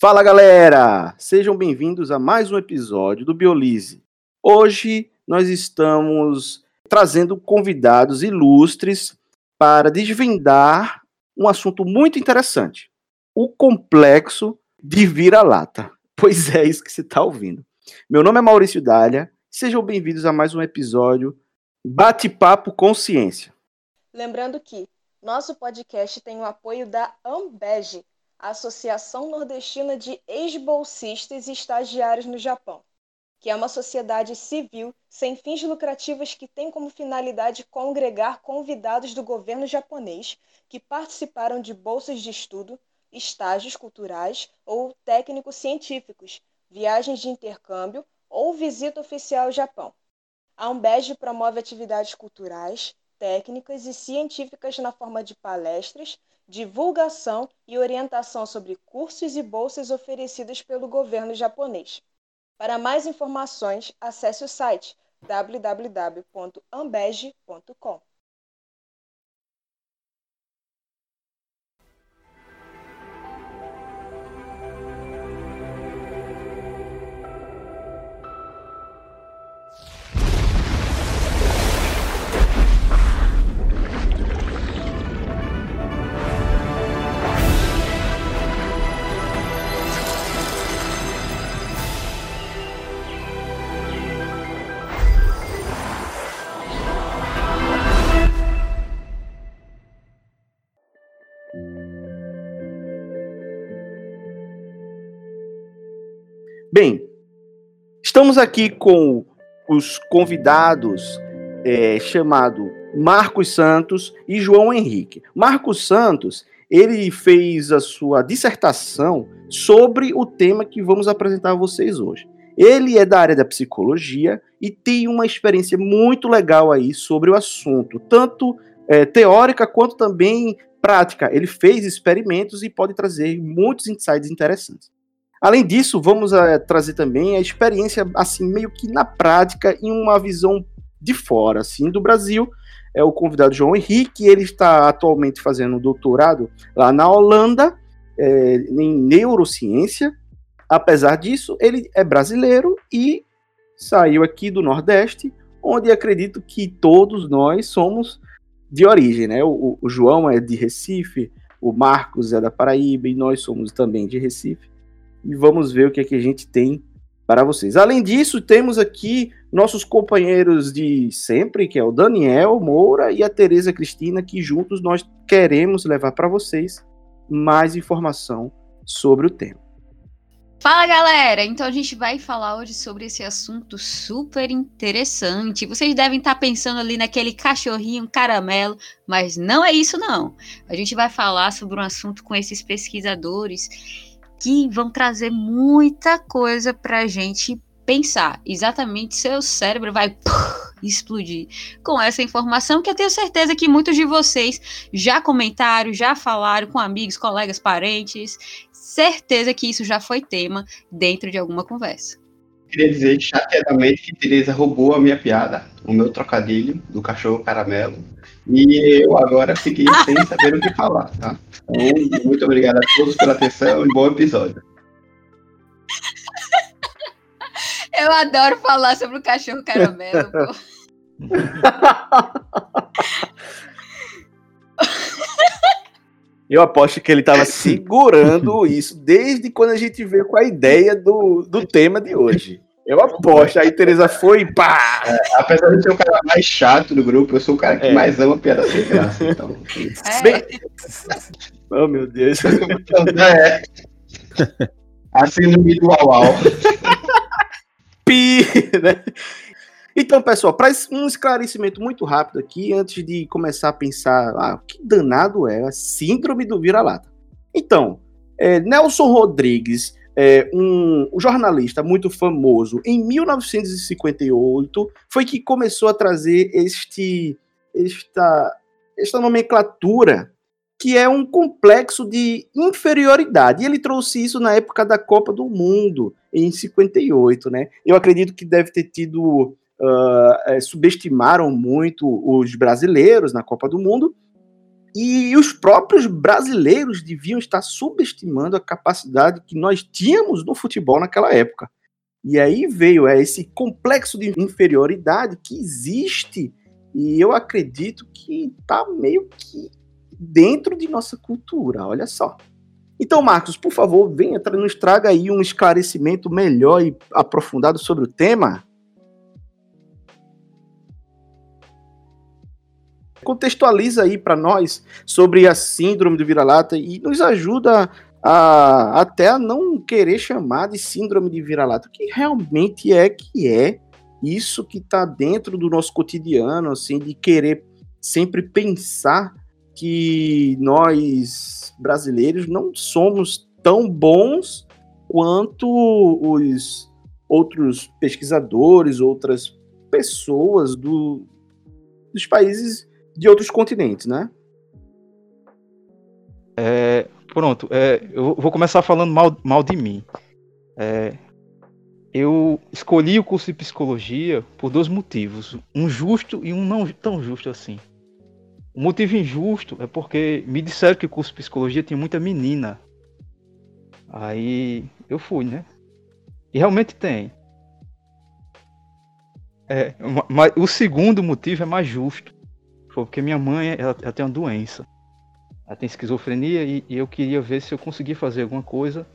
Fala galera! Sejam bem-vindos a mais um episódio do Biolise. Hoje nós estamos trazendo convidados ilustres para desvendar um assunto muito interessante: o complexo de vira-lata. Pois é isso que você está ouvindo. Meu nome é Maurício Dália, sejam bem-vindos a mais um episódio Bate-Papo Consciência. Lembrando que nosso podcast tem o apoio da Ambege, a Associação Nordestina de Ex-Bolsistas e Estagiários no Japão, que é uma sociedade civil sem fins lucrativos que tem como finalidade congregar convidados do governo japonês que participaram de bolsas de estudo, estágios culturais ou técnicos científicos, viagens de intercâmbio ou visita oficial ao Japão. A Umbege promove atividades culturais, técnicas e científicas na forma de palestras, divulgação e orientação sobre cursos e bolsas oferecidas pelo governo japonês. Para mais informações, acesse o site www.ambege.com. Bem, estamos aqui com os convidados é, chamado Marcos Santos e João Henrique. Marcos Santos, ele fez a sua dissertação sobre o tema que vamos apresentar a vocês hoje. Ele é da área da psicologia e tem uma experiência muito legal aí sobre o assunto, tanto é, teórica quanto também prática. Ele fez experimentos e pode trazer muitos insights interessantes. Além disso, vamos uh, trazer também a experiência, assim, meio que na prática, em uma visão de fora, assim, do Brasil. É o convidado João Henrique, ele está atualmente fazendo um doutorado lá na Holanda, é, em neurociência. Apesar disso, ele é brasileiro e saiu aqui do Nordeste, onde acredito que todos nós somos de origem, né? O, o João é de Recife, o Marcos é da Paraíba e nós somos também de Recife e vamos ver o que, é que a gente tem para vocês. Além disso, temos aqui nossos companheiros de sempre, que é o Daniel Moura e a Tereza Cristina, que juntos nós queremos levar para vocês mais informação sobre o tema. Fala galera! Então a gente vai falar hoje sobre esse assunto super interessante. Vocês devem estar pensando ali naquele cachorrinho caramelo, mas não é isso não. A gente vai falar sobre um assunto com esses pesquisadores que vão trazer muita coisa para a gente pensar. Exatamente, seu cérebro vai explodir com essa informação que eu tenho certeza que muitos de vocês já comentaram, já falaram com amigos, colegas, parentes. Certeza que isso já foi tema dentro de alguma conversa. Queria dizer chateadamente que Tereza roubou a minha piada, o meu trocadilho do cachorro caramelo. E eu agora fiquei sem saber o que falar, tá? Então, muito obrigado a todos pela atenção e bom episódio. Eu adoro falar sobre o cachorro caramelo, Eu aposto que ele estava segurando isso desde quando a gente veio com a ideia do, do tema de hoje. Eu aposto. Aí Tereza foi e pá! É, apesar de ser o cara mais chato do grupo, eu sou o cara que é. mais ama piada sem graça. Então. É. Bem... Oh, meu Deus. é. A síndrome do au, -au. Pi, né? Então, pessoal, para um esclarecimento muito rápido aqui, antes de começar a pensar, ah, que danado é a síndrome do vira-lata. Então, é, Nelson Rodrigues é, um, um, jornalista muito famoso, em 1958, foi que começou a trazer este, esta, esta nomenclatura que é um complexo de inferioridade. E ele trouxe isso na época da Copa do Mundo, em 58, né? Eu acredito que deve ter tido. Uh, subestimaram muito os brasileiros na Copa do Mundo. E os próprios brasileiros deviam estar subestimando a capacidade que nós tínhamos no futebol naquela época. E aí veio é, esse complexo de inferioridade que existe, e eu acredito que está meio que dentro de nossa cultura, olha só. Então, Marcos, por favor, venha, nos traga aí um esclarecimento melhor e aprofundado sobre o tema. Contextualiza aí para nós sobre a síndrome do vira-lata e nos ajuda a, até a não querer chamar de síndrome de vira-lata, que realmente é que é isso que está dentro do nosso cotidiano, assim, de querer sempre pensar que nós brasileiros não somos tão bons quanto os outros pesquisadores, outras pessoas do, dos países de outros continentes, né? É, pronto, é, eu vou começar falando mal, mal de mim. É, eu escolhi o curso de psicologia por dois motivos, um justo e um não tão justo assim. O motivo injusto é porque me disseram que o curso de psicologia tinha muita menina. Aí eu fui, né? E realmente tem. É, mas o segundo motivo é mais justo. Foi porque minha mãe ela, ela tem uma doença. Ela tem esquizofrenia e, e, eu queria ver se eu conseguia fazer alguma coisa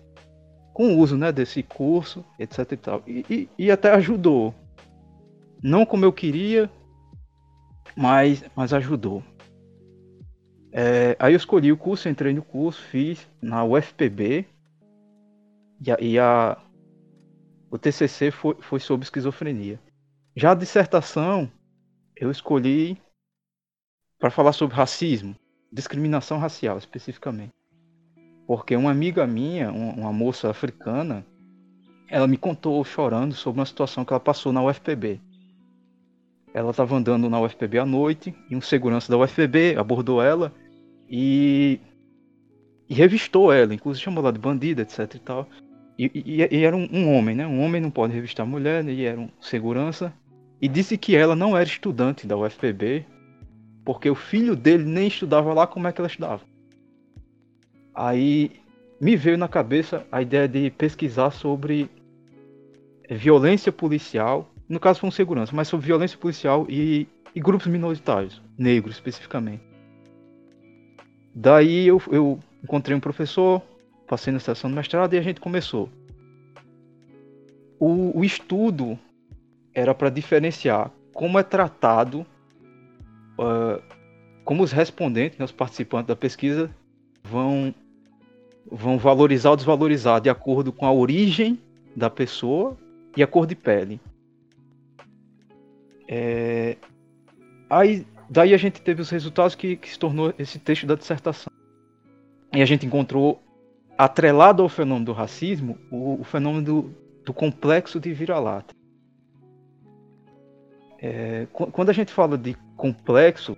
com o uso né, desse curso, etc e tal. E, e, e até ajudou. Não como eu queria, mas, mas ajudou. É, aí eu escolhi o curso, entrei no curso, fiz na UFPB. E a, e a o TCC foi, foi sobre esquizofrenia. Já a dissertação eu escolhi para falar sobre racismo, discriminação racial especificamente. Porque uma amiga minha, uma moça africana, ela me contou chorando sobre uma situação que ela passou na UFPB. Ela estava andando na UFPB à noite e um segurança da UFPB abordou ela e, e revistou ela, inclusive chamou ela de bandida, etc e tal. E, e, e era um, um, homem, né? Um homem não pode revistar mulher, né? e era um segurança. E disse que ela não era estudante da UFPB, porque o filho dele nem estudava lá como é que ela estudava. Aí me veio na cabeça a ideia de pesquisar sobre violência policial, no caso foi um segurança, mas sobre violência policial e, e grupos minoritários, negros especificamente. Daí eu, eu encontrei um professor, passei na estação do mestrado e a gente começou. O, o estudo era para diferenciar como é tratado, uh, como os respondentes, né, os participantes da pesquisa, vão, vão valorizar ou desvalorizar de acordo com a origem da pessoa e a cor de pele. É, aí Daí a gente teve os resultados que, que se tornou esse texto da dissertação. E a gente encontrou, atrelado ao fenômeno do racismo, o, o fenômeno do, do, complexo de vira-lata. É, quando a gente fala de complexo,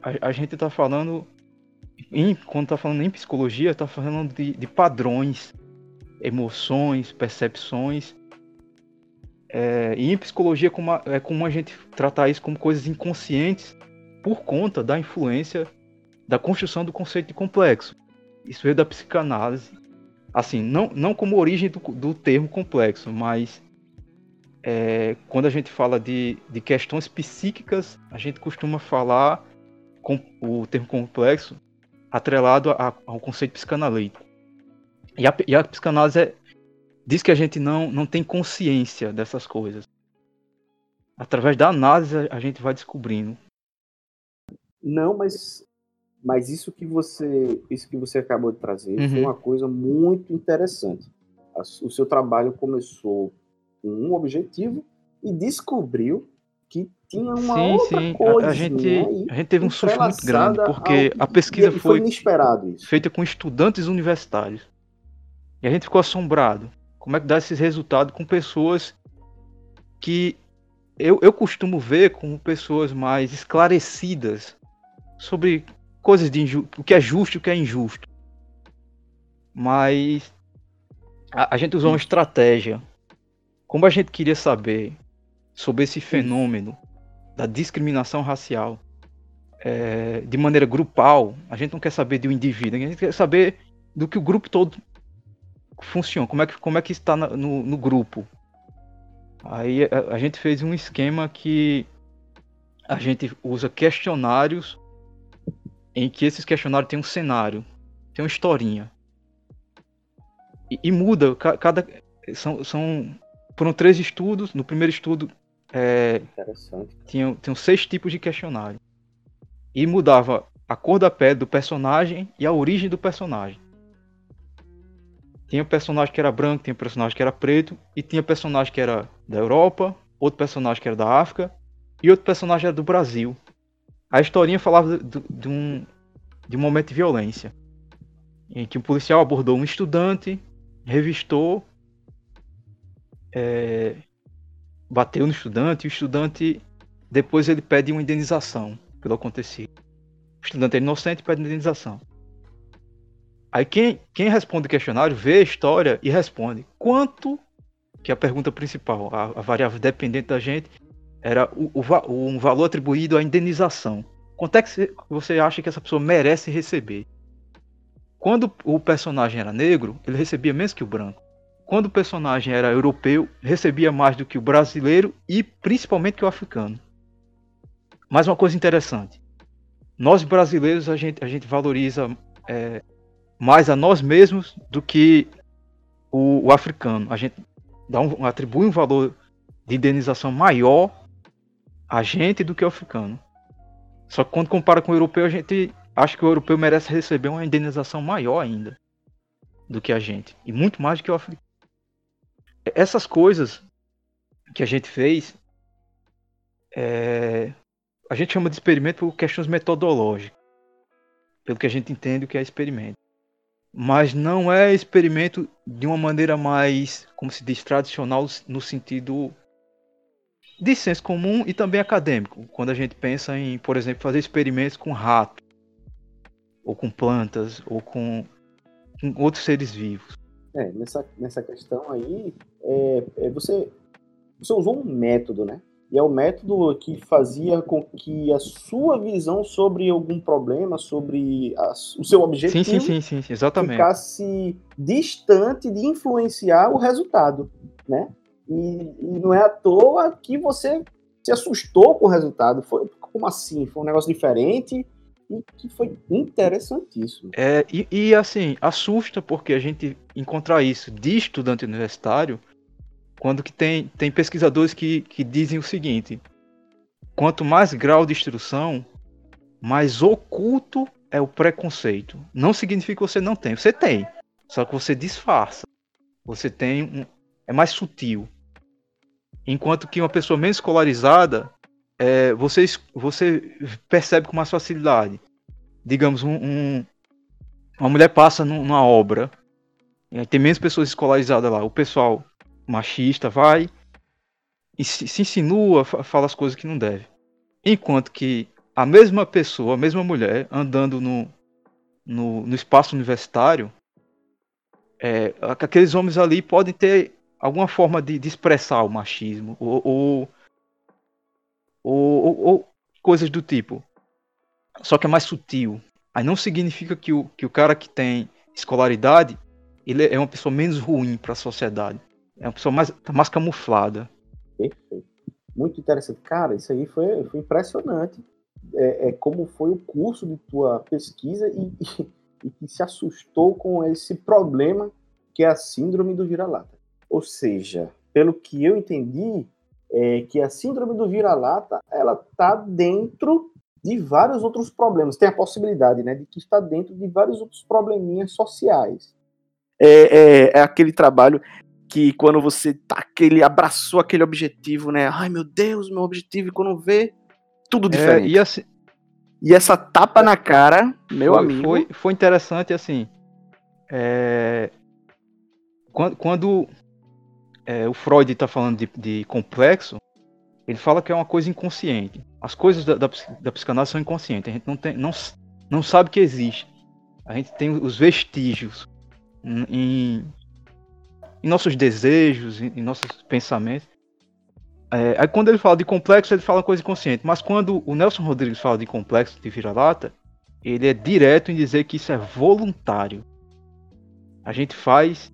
a, a gente está falando, em, quando está falando em psicologia, está falando de, de padrões, emoções, percepções é, e em psicologia como a, é comum a gente tratar isso como coisas inconscientes por conta da influência da construção do conceito de complexo. Isso veio da psicanálise. Assim, não, não como origem do, do termo complexo, mas é, quando a gente fala de, de questões psíquicas, a gente costuma falar com o termo complexo atrelado a, ao conceito psicanalítico. E a, e a psicanálise é, diz que a gente não, não tem consciência dessas coisas. Através da análise a gente vai descobrindo. Não, mas mas isso que você isso que você acabou de trazer uhum. foi uma coisa muito interessante. O seu trabalho começou com um objetivo e descobriu que tinha uma sim, outra sim. coisa. A, a gente, né? a gente teve um susto muito grande, porque ao... a pesquisa foi, foi feita com estudantes universitários. E a gente ficou assombrado. Como é que dá esses resultados com pessoas que eu, eu costumo ver como pessoas mais esclarecidas sobre coisas de o que é justo e o que é injusto. Mas a, a gente usou uma estratégia. Como a gente queria saber sobre esse fenômeno da discriminação racial, é, de maneira grupal, a gente não quer saber de um indivíduo, a gente quer saber do que o grupo todo funciona, como é que, como é que está no, no grupo. Aí a, a gente fez um esquema que a gente usa questionários em que esses questionários tem um cenário, tem uma historinha. E, e muda, cada. São, são. Foram três estudos. No primeiro estudo. É, tinham, tinham seis tipos de questionário. E mudava a cor da pele do personagem e a origem do personagem. Tinha personagem que era branco, tinha personagem que era preto, e tinha personagem que era da Europa, outro personagem que era da África, e outro personagem era do Brasil. A historinha falava de, de um, de um momento de violência, em que um policial abordou um estudante, revistou, é, bateu no estudante, e o estudante depois ele pede uma indenização pelo acontecido. O estudante é inocente e pede indenização. Aí quem, quem responde o questionário vê a história e responde quanto, que é a pergunta principal, a, a variável dependente da gente, era o, o, um valor atribuído à indenização. Quanto é que você acha que essa pessoa merece receber? Quando o personagem era negro, ele recebia menos que o branco. Quando o personagem era europeu, recebia mais do que o brasileiro e principalmente que o africano. Mais uma coisa interessante. Nós brasileiros, a gente, a gente valoriza é, mais a nós mesmos do que o, o africano. A gente dá um, atribui um valor de indenização maior a gente do que o africano. Só que quando compara com o europeu, a gente acha que o europeu merece receber uma indenização maior ainda do que a gente. E muito mais do que o africano. Essas coisas que a gente fez, é, a gente chama de experimento por questões metodológicas. Pelo que a gente entende o que é experimento mas não é experimento de uma maneira mais, como se diz, tradicional no sentido de senso comum e também acadêmico. Quando a gente pensa em, por exemplo, fazer experimentos com rato, ou com plantas, ou com, com outros seres vivos. É, nessa, nessa questão aí, é, é você, você usou um método, né? E é o método que fazia com que a sua visão sobre algum problema, sobre a, o seu objetivo, sim, sim, sim, sim, exatamente. ficasse distante de influenciar o resultado, né? E, e, não é à toa que você se assustou com o resultado. Foi como assim? Foi um negócio diferente e que foi interessantíssimo. É, e, e assim, assusta porque a gente encontrar isso de estudante universitário quando que tem, tem pesquisadores que, que dizem o seguinte: quanto mais grau de instrução, mais oculto é o preconceito. Não significa que você não tem, você tem, só que você disfarça. Você tem um, é mais sutil. Enquanto que uma pessoa menos escolarizada, é, você, você percebe com mais facilidade. Digamos, um, um uma mulher passa numa obra, tem menos pessoas escolarizadas lá. O pessoal machista vai e se, se insinua, fala as coisas que não deve. Enquanto que a mesma pessoa, a mesma mulher, andando no, no, no espaço universitário, é, aqueles homens ali podem ter alguma forma de, de expressar o machismo ou, ou, ou, ou, coisas do tipo. Só que é mais sutil. Aí não significa que o, que o cara que tem escolaridade ele é uma pessoa menos ruim para a sociedade. É uma pessoa mais, tá mais camuflada. Perfeito. Muito interessante. Cara, isso aí foi, foi impressionante. É, é como foi o curso de tua pesquisa e, e, e que se assustou com esse problema que é a síndrome do vira-lata. Ou seja, pelo que eu entendi, é que a síndrome do vira-lata ela está dentro de vários outros problemas. Tem a possibilidade, né, de que está dentro de vários outros probleminhas sociais. É, é, é aquele trabalho que quando você tá aquele abraçou aquele objetivo, né? Ai meu Deus, meu objetivo e quando vê tudo é, diferente. É, e, assim, e essa tapa na cara, meu foi, amigo. Foi, foi interessante assim. É, quando, quando é, o Freud está falando de, de, complexo, ele fala que é uma coisa inconsciente. As coisas da, da, da psicanálise são inconscientes. A gente não, tem, não, não sabe que existe. A gente tem os vestígios em, em nossos desejos, em nossos pensamentos. É, aí quando ele fala de complexo, ele fala coisa inconsciente. Mas quando o Nelson Rodrigues fala de complexo de vira-lata, ele é direto em dizer que isso é voluntário. A gente faz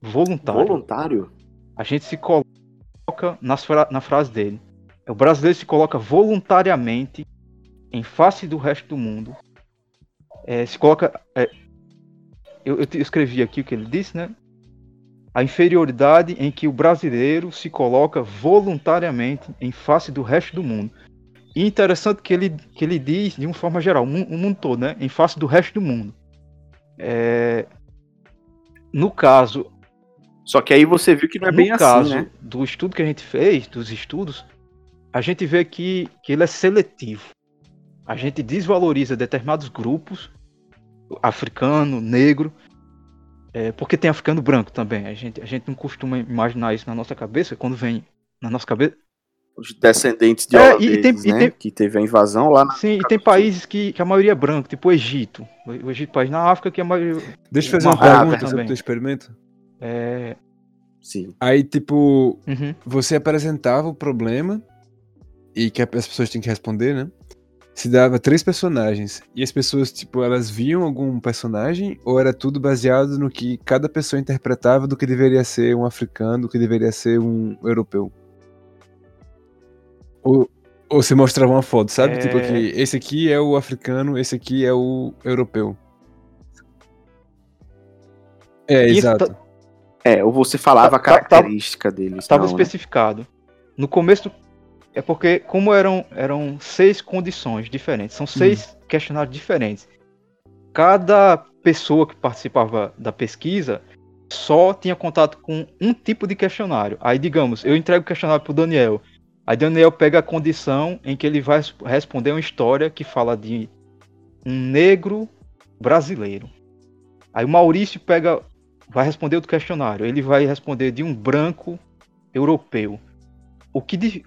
voluntário. Voluntário? A gente se coloca nas fra na frase dele. O brasileiro se coloca voluntariamente em face do resto do mundo. É, se coloca. É, eu, eu escrevi aqui o que ele disse, né? a inferioridade em que o brasileiro se coloca voluntariamente em face do resto do mundo. E interessante que ele, que ele diz, de uma forma geral, o mundo todo, né? Em face do resto do mundo. É... No caso. Só que aí você viu que não é bem no caso assim, né? do estudo que a gente fez, dos estudos, a gente vê que, que ele é seletivo. A gente desvaloriza determinados grupos, africano, negro, é, porque tem africano branco também. A gente, a gente não costuma imaginar isso na nossa cabeça, quando vem na nossa cabeça. Os descendentes de É, holandeses, e tem- e né? tem- Que teve a invasão lá na... Sim, e tem países que, que a maioria é branco, tipo o Egito. O Egito, país na África, que a maioria. Deixa eu fazer uma Marrocos pergunta sobre o teu experimento. É. Sim. Aí, tipo, uhum. você apresentava o problema e que as pessoas tinham que responder, né? Se dava três personagens. E as pessoas, tipo, elas viam algum personagem ou era tudo baseado no que cada pessoa interpretava do que deveria ser um africano, do que deveria ser um europeu? Ou, ou você mostrava uma foto, sabe? É. Tipo que esse aqui é o africano, esse aqui é o europeu. É, Isso exato. Tá- É, ou você falava a Tá- tá- característica deles. Estava né? especificado. No começo. É porque, como eram, eram seis condições diferentes, são seis questionários diferentes. Cada pessoa que participava da pesquisa só tinha contato com um tipo de questionário. Aí, digamos, eu entrego o questionário para o Daniel. Aí, Daniel pega a condição em que ele vai res- responder uma história que fala de um negro brasileiro. Aí, o Maurício pega, vai responder outro questionário. Ele vai responder de um branco europeu. O que di-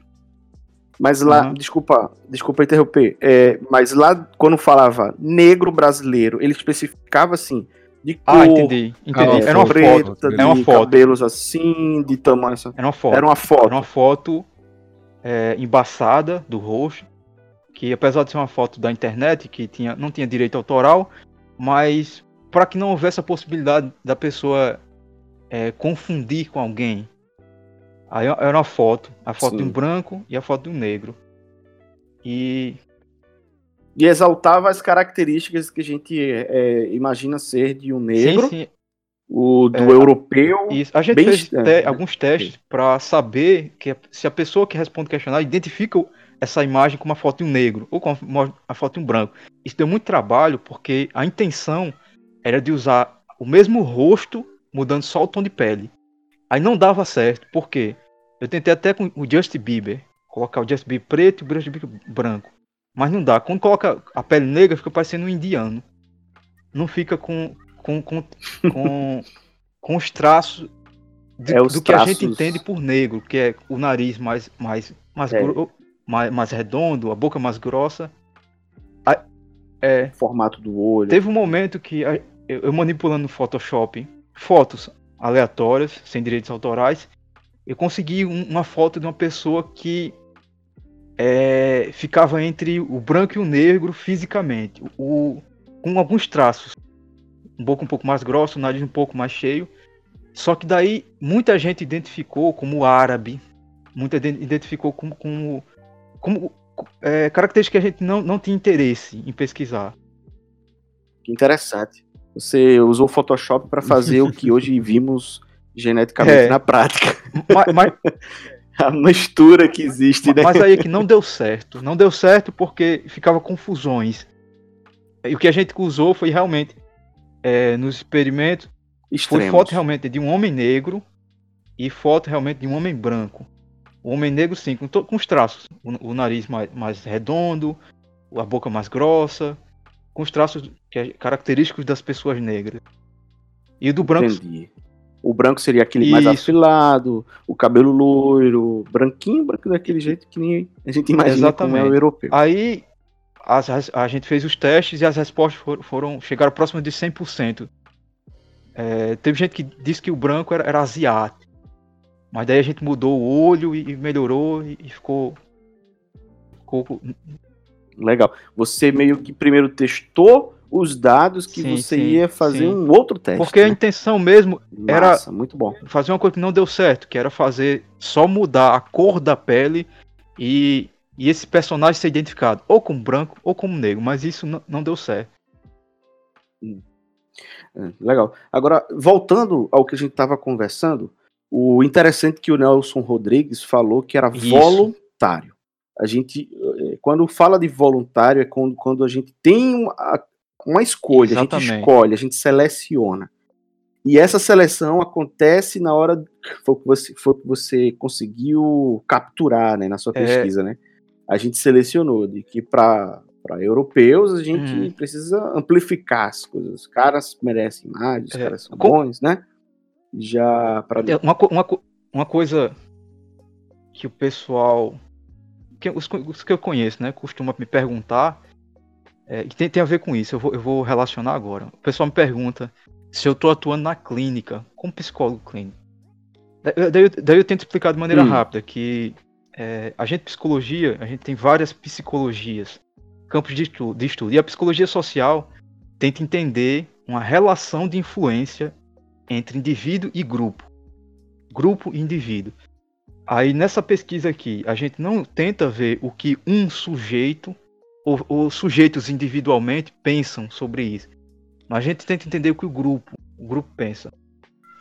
Mas lá, Uhum. desculpa, desculpa interromper. É, mas lá, quando falava negro brasileiro, ele especificava assim, de cor, Ah, entendi. Entendi. Ah, era uma preta, foto. de Era uma foto. cabelos assim, de tamanho assim. Era uma foto. Era uma foto. Era uma foto é, embaçada do rosto, que apesar de ser uma foto da internet, que tinha, não tinha direito autoral, mas para que não houvesse a possibilidade da pessoa é, confundir com alguém. Aí era uma foto, a foto de um Sim. branco e a foto de um negro. E E exaltava as características que a gente é, imagina ser de um negro, sim, sim, o do É, europeu. Isso. A gente fez te- né? alguns testes para saber que se a pessoa que responde o questionário identifica essa imagem com uma foto de um negro ou com a, mo- a foto de um branco. Isso deu muito trabalho porque a intenção era de usar o mesmo rosto, mudando só o tom de pele. Aí não dava certo, por quê? Eu tentei até com o Justin Bieber, colocar o Justin Bieber preto e o Justin Bieber branco. Mas não dá. Quando coloca a pele negra, fica parecendo um indiano. Não fica com, com, com, com, com os traços de- É, os do que a gente traços- entende por negro, que é o nariz mais, mais, mais, É. gro- mais, mais redondo, a boca mais grossa. A- é, formato do olho. Teve um momento que a- eu, eu manipulando no Photoshop fotos aleatórias, sem direitos autorais, eu consegui um- uma foto de uma pessoa que é, ficava entre o branco e o negro fisicamente, o, com alguns traços, um boca um pouco mais grossa, o nariz um pouco mais cheio. Só que daí muita gente identificou como árabe, muita gente identificou como, como, como é, características que a gente não, não tinha interesse em pesquisar. Que interessante. Você usou o Photoshop para fazer o que hoje vimos geneticamente É. na prática. Mas, mas, A mistura que existe, né? mas aí é que não deu certo. Não deu certo porque ficava confusões. E o que a gente usou foi realmente, é, nos experimentos, foi Extremos. foto realmente de um homem negro e foto realmente de um homem branco. O homem negro, sim, com, com os traços. O, o nariz mais, mais redondo, a boca mais grossa, com os traços que é característicos das pessoas negras. E o do branco, Entendi. O branco seria aquele mais Isso. afilado, o cabelo loiro, branquinho, branco daquele jeito que nem a gente imagina como é o Exatamente. europeu. Aí as res- a gente fez os testes e as respostas foram, foram chegaram próximas de 100%. É, teve gente que disse que o branco era, era asiático. Mas daí a gente mudou o olho e, e melhorou e, e ficou, ficou. Legal. Você meio que primeiro testou os dados que Sim, você sim, ia fazer sim. um outro teste. Porque a né? intenção mesmo era muito bom. fazer uma coisa que não deu certo, que era fazer só mudar a cor da pele e, e esse personagem ser identificado ou como branco ou como negro, mas isso não, deu certo. É, legal. Agora, voltando ao que a gente estava conversando, o interessante que o Nelson Rodrigues falou que era Isso. voluntário. A gente, quando fala de voluntário, é quando, quando a gente tem uma, uma escolha, a gente Exatamente. escolhe, a gente seleciona. E essa seleção acontece na hora foi o que você, foi que você conseguiu capturar né, na sua É. pesquisa, né? A gente selecionou de que para europeus a gente Uhum. precisa amplificar as coisas. Os caras merecem mais, os É, caras são com- bons, né? Já para É, Uma, uma, uma coisa que o pessoal, que os, os que eu conheço, né, costuma me perguntar, é, e tem, tem a ver com isso, eu vou, eu vou relacionar agora. O pessoal me pergunta se eu estou atuando na clínica, como psicólogo clínico. Da- Daí, eu- daí eu tento explicar de maneira Hum. rápida que é, a gente, psicologia, a gente tem várias psicologias, campos de estudo, de estudo, e a psicologia social tenta entender uma relação de influência entre indivíduo e grupo. Grupo e indivíduo. Aí nessa pesquisa aqui, a gente não tenta ver o que um sujeito ou, ou sujeitos individualmente pensam sobre isso. Mas a gente tenta entender o que o grupo, o grupo pensa.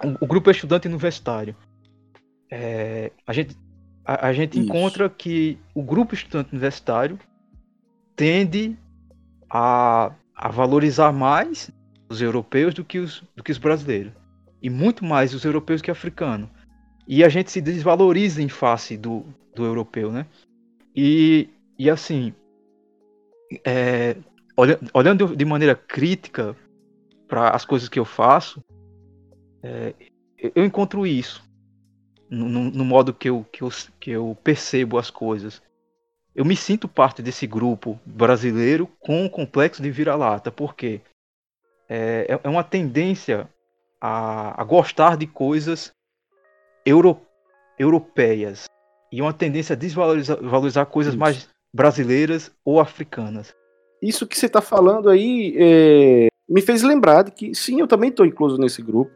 O, o grupo é estudante universitário. É, a gente, a, a gente Isso. encontra que o grupo estudante universitário tende a, a valorizar mais os europeus do que os, do que os brasileiros. E muito mais os europeus que africanos. E a gente se desvaloriza em face do, do europeu, né? E, e assim, é, olha- olhando de maneira crítica para as coisas que eu faço, é, eu- encontro isso no, no- no modo que eu, que, eu, que eu percebo as coisas. Eu me sinto parte desse grupo brasileiro com o complexo de vira-lata, porque é, é- é uma tendência a, a gostar de coisas euro, europeias e uma tendência a desvalorizar valorizar coisas Isso. mais brasileiras ou africanas. Isso que você está falando aí é, me fez lembrar de que, sim, eu também estou incluso nesse grupo.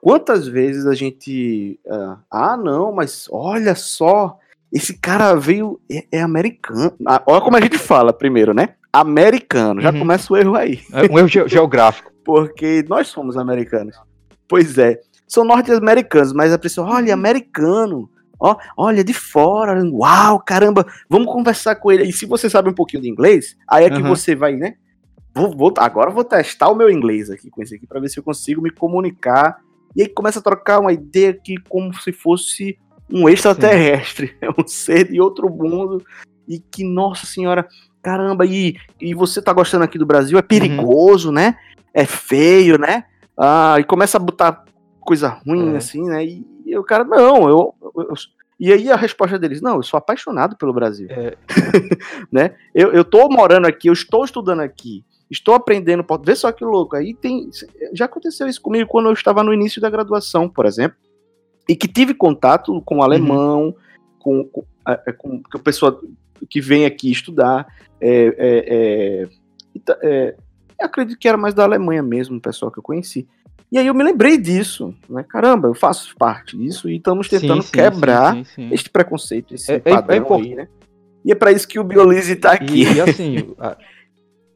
Quantas vezes a gente. ah, Ah, não, mas olha só, esse cara veio. É, é americano. Ah, olha como a gente fala primeiro, né? Americano. Já Uhum. começa o erro aí. É um erro ge- geográfico. Porque nós somos americanos. Pois é. São norte-americanos, mas a pessoa, olha, americano. Ó, olha, de fora. Uau, caramba, vamos conversar com ele. E se você sabe um pouquinho de inglês, aí é que Aham. você vai, né? Vou, vou- agora eu vou testar o meu inglês aqui com esse aqui, pra ver se eu consigo me comunicar. E aí começa a trocar uma ideia aqui como se fosse um extraterrestre, é um ser de outro mundo. E que, nossa senhora, caramba, e, e você tá gostando aqui do Brasil? É perigoso, né? É feio, né? Ah, e começa a botar coisa ruim, É. assim, né? E, e o cara, não, eu, eu- E aí a resposta deles, não, eu sou apaixonado pelo Brasil. É. né? Eu, eu tô morando aqui, eu estou estudando aqui, estou aprendendo, ver só que louco. Aí tem. Já aconteceu isso comigo quando eu estava no início da graduação, por exemplo, e que tive contato com alemão, com, com, a- com, com a pessoa que vem aqui estudar. É, é, é, é, acredito que era mais da Alemanha mesmo, o pessoal que eu conheci. E aí eu me lembrei disso, né? Caramba, eu faço parte disso e estamos tentando Sim, sim, quebrar sim, este preconceito, esse É- é- padrão é import- aí, né? E é para isso que o Biolise tá aqui. E, e, assim, a-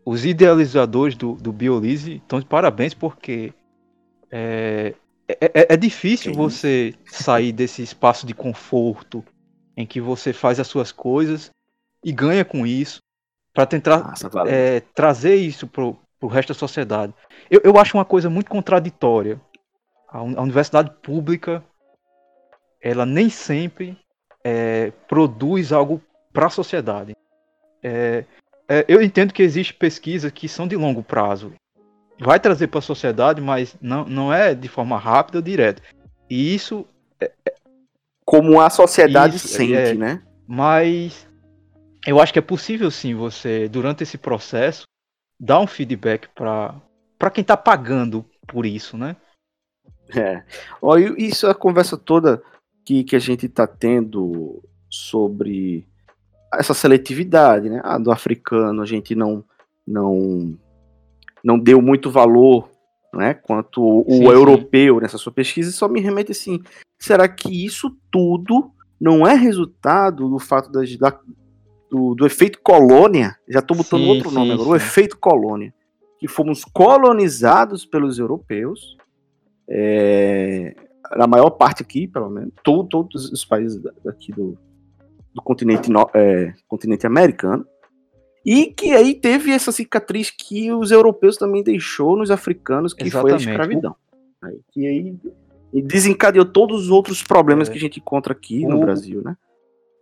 os idealizadores do, do Biolise estão de parabéns porque é, é, é- é difícil você sair desse espaço de conforto em que você faz as suas coisas e ganha com isso para tentar Nossa, é, trazer isso pro, resto da sociedade. Eu, eu acho uma coisa muito contraditória. A, uni- a universidade pública, ela nem sempre é, produz algo para a sociedade. É, é, eu entendo que existe pesquisas que são de longo prazo. Vai trazer para a sociedade, mas não, não é de forma rápida ou direta. E isso Como a sociedade Isso, sente, é. né? Mas eu acho que é possível sim você, durante esse processo, dar um feedback para para quem tá pagando por isso, né? É. Ó, e isso a conversa toda que, que a gente está tendo sobre essa seletividade, né? Ah, do africano a gente não não não deu muito valor, né? Quanto o Sim, sim. europeu nessa sua pesquisa, só me remete assim: será que isso tudo não é resultado do fato das, da, do, do efeito colônia? Já estou botando Sim, outro sim, nome agora, o efeito colônia, que fomos colonizados pelos europeus. É, na maior parte aqui, pelo menos, to- todos os países da- daqui do, do continente, no- é, continente americano, e que aí teve essa cicatriz que os europeus também deixou nos africanos, que foi a Exatamente. escravidão. Aí, que aí e desencadeou todos os outros problemas É. que a gente encontra aqui no O- Brasil, né?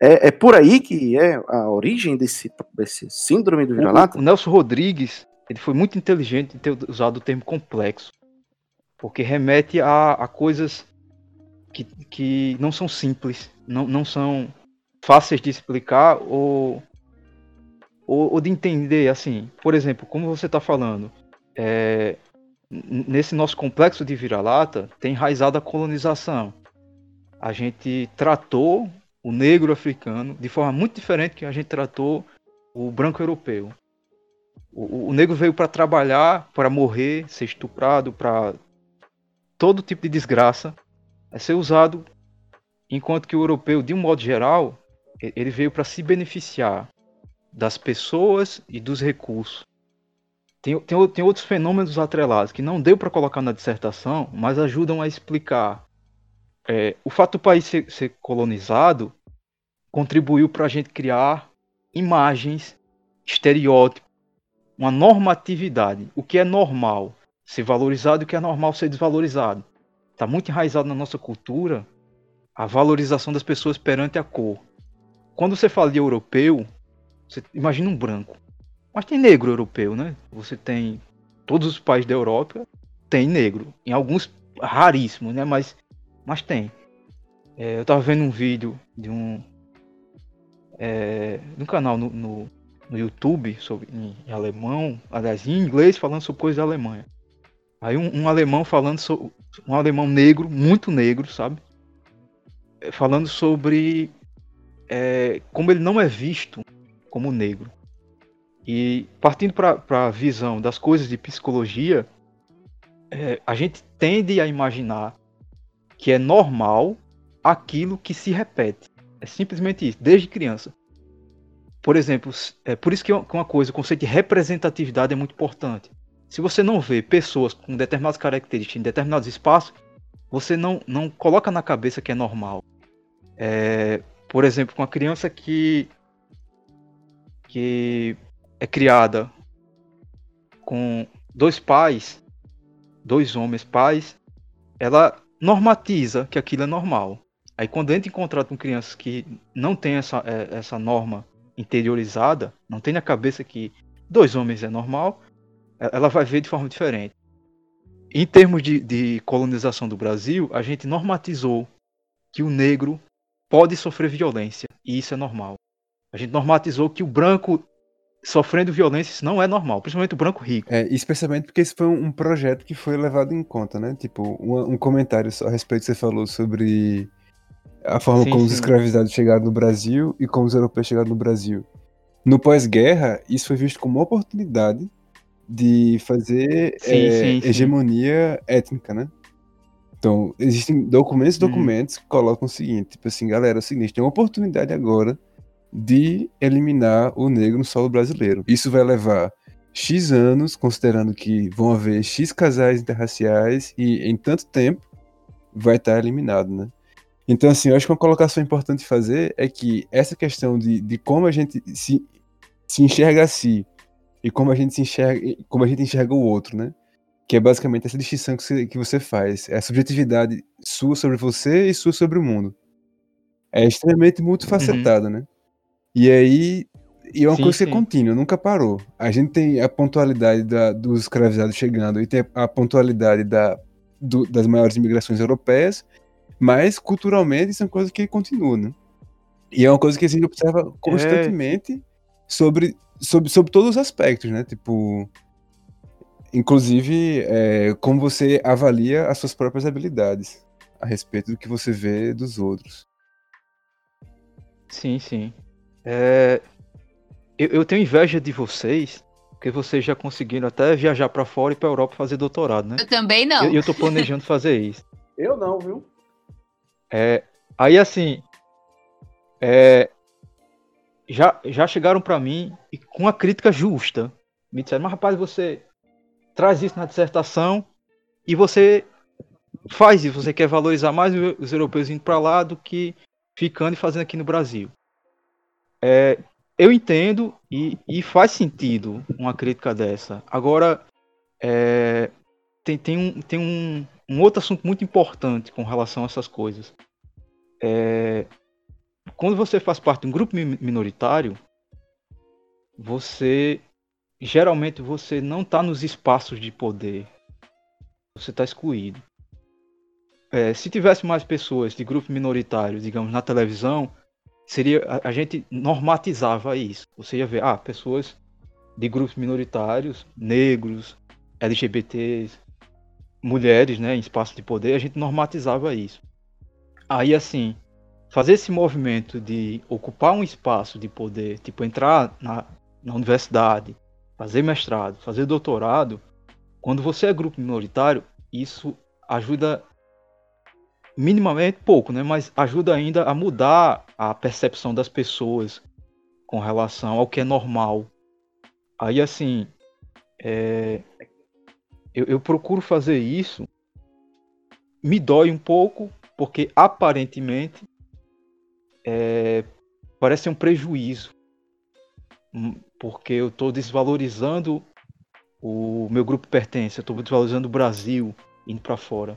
É, é por aí que é a origem desse, desse síndrome do O, vira-lata? o Nelson Rodrigues, ele foi muito inteligente em ter usado o termo complexo, porque remete a, a coisas que, que não são simples, não, não são fáceis de explicar ou, ou, ou de entender, assim. Por exemplo, como você está falando, é, nesse nosso complexo de vira-lata tem enraizado a colonização. A gente tratou o negro africano de forma muito diferente que a gente tratou o branco europeu. O, o- negro veio para trabalhar, para morrer, ser estuprado, para todo tipo de desgraça, é ser usado, enquanto que o europeu, de um modo geral, ele veio para se beneficiar das pessoas e dos recursos. Tem, tem, tem outros fenômenos atrelados que não deu para colocar na dissertação, mas ajudam a explicar. É, o fato do país ser, ser colonizado contribuiu para a gente criar imagens, estereótipos, uma normatividade. O que é normal ser valorizado e o que é normal ser desvalorizado. Está muito enraizado na nossa cultura a valorização das pessoas perante a cor. Quando você fala de europeu, você imagina um branco. Mas tem negro europeu, né? Você tem todos os países da Europa tem negro. Em alguns raríssimos, né? Mas, mas tem. É, eu tava vendo um vídeo de um é, de um canal no, no, no YouTube sobre em, em alemão, aliás, em inglês falando sobre coisas da Alemanha. Aí um, um alemão falando sobre um alemão negro, muito negro, sabe? É, Falando sobre é, como ele não é visto como negro. E partindo para a visão das coisas de psicologia, é, a gente tende a imaginar que é normal aquilo que se repete. É simplesmente isso, desde criança. Por exemplo, é por isso que uma que uma coisa, o conceito de representatividade é muito importante. Se você não vê pessoas com determinadas características em determinados espaços, você não, não coloca na cabeça que é normal. É, por exemplo, com a criança que, que é criada com dois pais, dois homens pais, ela normatiza que aquilo é normal. Aí quando entra em contato com crianças que não tem essa, é, essa norma interiorizada, não tem na cabeça que dois homens é normal, e- ela vai ver de forma diferente. Em termos de, de colonização do Brasil, a gente normatizou que o negro pode sofrer violência, e isso é normal. A gente normatizou que o branco sofrendo violência, isso não é normal, principalmente o branco rico. É, especialmente porque esse foi um, projeto que foi levado em conta, né? Tipo, um, um comentário só a respeito que você falou sobre a forma Sim, como os sim. escravizados chegaram no Brasil e como os europeus chegaram no Brasil. No pós-guerra, isso foi visto como uma oportunidade de fazer Sim, é, hegemonia étnica, né? Então, existem documentos e Uhum. documentos que colocam o seguinte, tipo assim, galera, é o seguinte, tem uma oportunidade agora de eliminar o negro no solo brasileiro. Isso vai levar X anos, considerando que vão haver X casais interraciais e em tanto tempo vai estar eliminado, né? Então, assim, eu acho que uma colocação importante fazer é que essa questão de, de como a gente se, se enxerga a si e como a gente se enxerga, como a gente enxerga o outro, né? Que é basicamente essa distinção que você, que você faz. É a subjetividade sua sobre você e sua sobre o mundo. É extremamente multifacetada, né? E aí, e é uma Sim, coisa que é contínua, nunca parou. A gente tem a pontualidade da- dos escravizados chegando e tem a pontualidade da, do- das maiores imigrações europeias, mas culturalmente são coisas que continuam, né? E é uma coisa que a gente observa constantemente sobre, sobre, sobre todos os aspectos, né? Tipo, inclusive, é, como você avalia as suas próprias habilidades. a respeito do que você vê dos outros. Sim, sim. É, Eu, eu tenho inveja de vocês, porque vocês já conseguiram até viajar pra fora e pra Europa fazer doutorado, né? Eu também não. E eu, eu tô planejando fazer isso. Eu não, viu? É, aí assim, é, já, já chegaram pra mim e com uma crítica justa. Me disseram, mas rapaz, você traz isso na dissertação e você faz isso, você quer valorizar mais os europeus indo pra lá do que ficando e fazendo aqui no Brasil. É, eu entendo e, e faz sentido uma crítica dessa. Agora, é, tem, tem, um, tem um, um outro assunto muito importante com relação a essas coisas. É, quando você faz parte de um grupo mi- minoritário, você geralmente você não está nos espaços de poder. Você está excluído. É, se tivesse mais pessoas de grupos minoritários, digamos, na televisão, seria a, a gente normatizava isso. Você ia ver, ah, pessoas de grupos minoritários, negros, LGBTs, mulheres, né, em espaço de poder, a gente normatizava isso. Aí assim, fazer esse movimento de ocupar um espaço de poder, tipo entrar na, na universidade, fazer mestrado, fazer doutorado, quando você é grupo minoritário, isso ajuda minimamente pouco, né? Mas ajuda ainda a mudar a percepção das pessoas com relação ao que é normal. Aí assim, é, eu, eu procuro fazer isso. Me dói um pouco, porque aparentemente é, parece um prejuízo. Hum, Porque eu estou desvalorizando o meu grupo pertence, eu estou desvalorizando o Brasil indo para fora.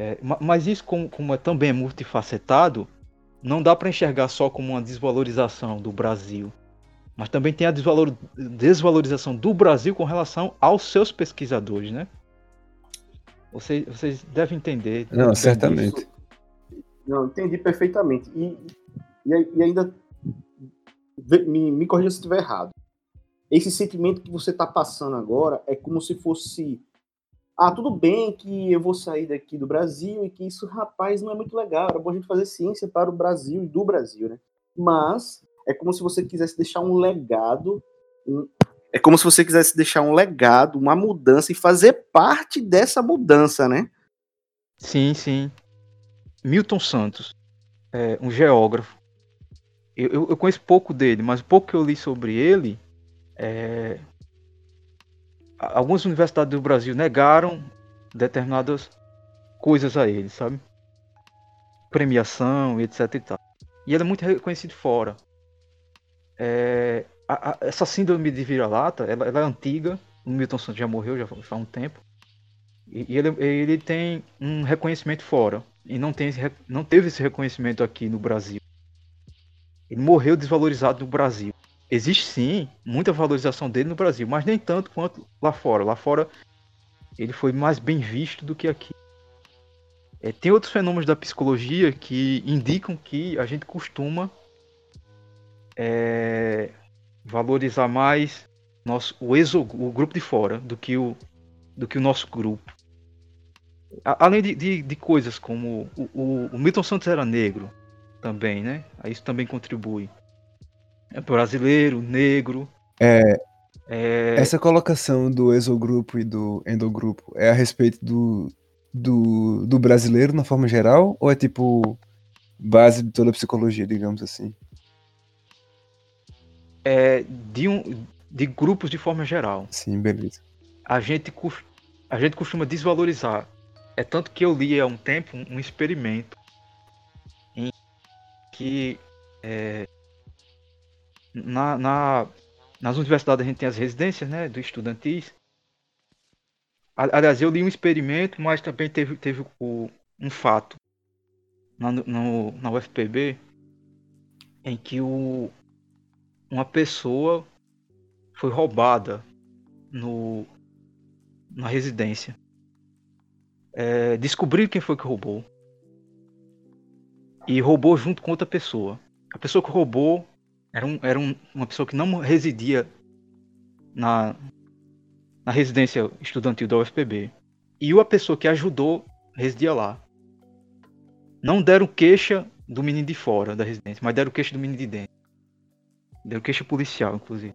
É, ma- mas isso, como, como é, também é multifacetado, não dá para enxergar só como uma desvalorização do Brasil. Mas também tem a desvalor- desvalorização do Brasil com relação aos seus pesquisadores, né? Vocês, vocês devem entender. Não, certamente. disso. Não, entendi perfeitamente. E, e, e ainda. Me, me corrija se estiver errado. Esse sentimento que você está passando agora é como se fosse. Ah, tudo bem que eu vou sair daqui do Brasil e que isso, rapaz, não é muito legal. Era bom a gente fazer ciência para o Brasil e do Brasil, né? Mas é como se você quisesse deixar um legado. um- é como se você quisesse deixar um legado, uma mudança e fazer parte dessa mudança, né? Sim, sim. Milton Santos, é um geógrafo. Eu, eu, eu conheço pouco dele, mas o pouco que eu li sobre ele, é, algumas universidades do Brasil negaram determinadas coisas a ele, sabe? Premiação etc e tal. E ele é muito reconhecido fora. É, a- a- essa síndrome de vira-lata, ela, ela é antiga. O Milton Santos já morreu já faz um tempo. E e ele, ele tem um reconhecimento fora. E não, tem esse não teve esse reconhecimento aqui no Brasil. Ele morreu desvalorizado no Brasil. Existe sim muita valorização dele no Brasil, mas nem tanto quanto lá fora. Lá fora ele foi mais bem visto do que aqui. É, tem outros fenômenos da psicologia que indicam que a gente costuma é, valorizar mais nosso, o, exo, o grupo de fora do que o, do que o nosso grupo. A- Além de, de, de coisas como o, o, o Milton Santos era negro também, né? Isso também contribui. É brasileiro, negro. É, É, essa colocação do exogrupo e do endogrupo é a respeito do, do, do brasileiro na forma geral? Ou é tipo base de toda a psicologia, digamos assim? é de, um, de grupos de forma geral. Sim, beleza. a gente, a gente costuma desvalorizar. É tanto que eu li há um tempo um, um experimento em que é, na, na- nas universidades a gente tem as residências né, do estudantis. Aliás, eu li um experimento, mas também teve, teve o- um fato na, no- na UFPB em que o, uma pessoa foi roubada no, na residência. É, quem foi que roubou. E roubou junto com outra pessoa. A pessoa que roubou era, um, era um- uma pessoa que não residia na, na residência estudantil da UFPB. E a pessoa que ajudou residia lá. não deram queixa do menino de fora da residência, mas deram queixa do menino de dentro. Deram queixa policial, inclusive.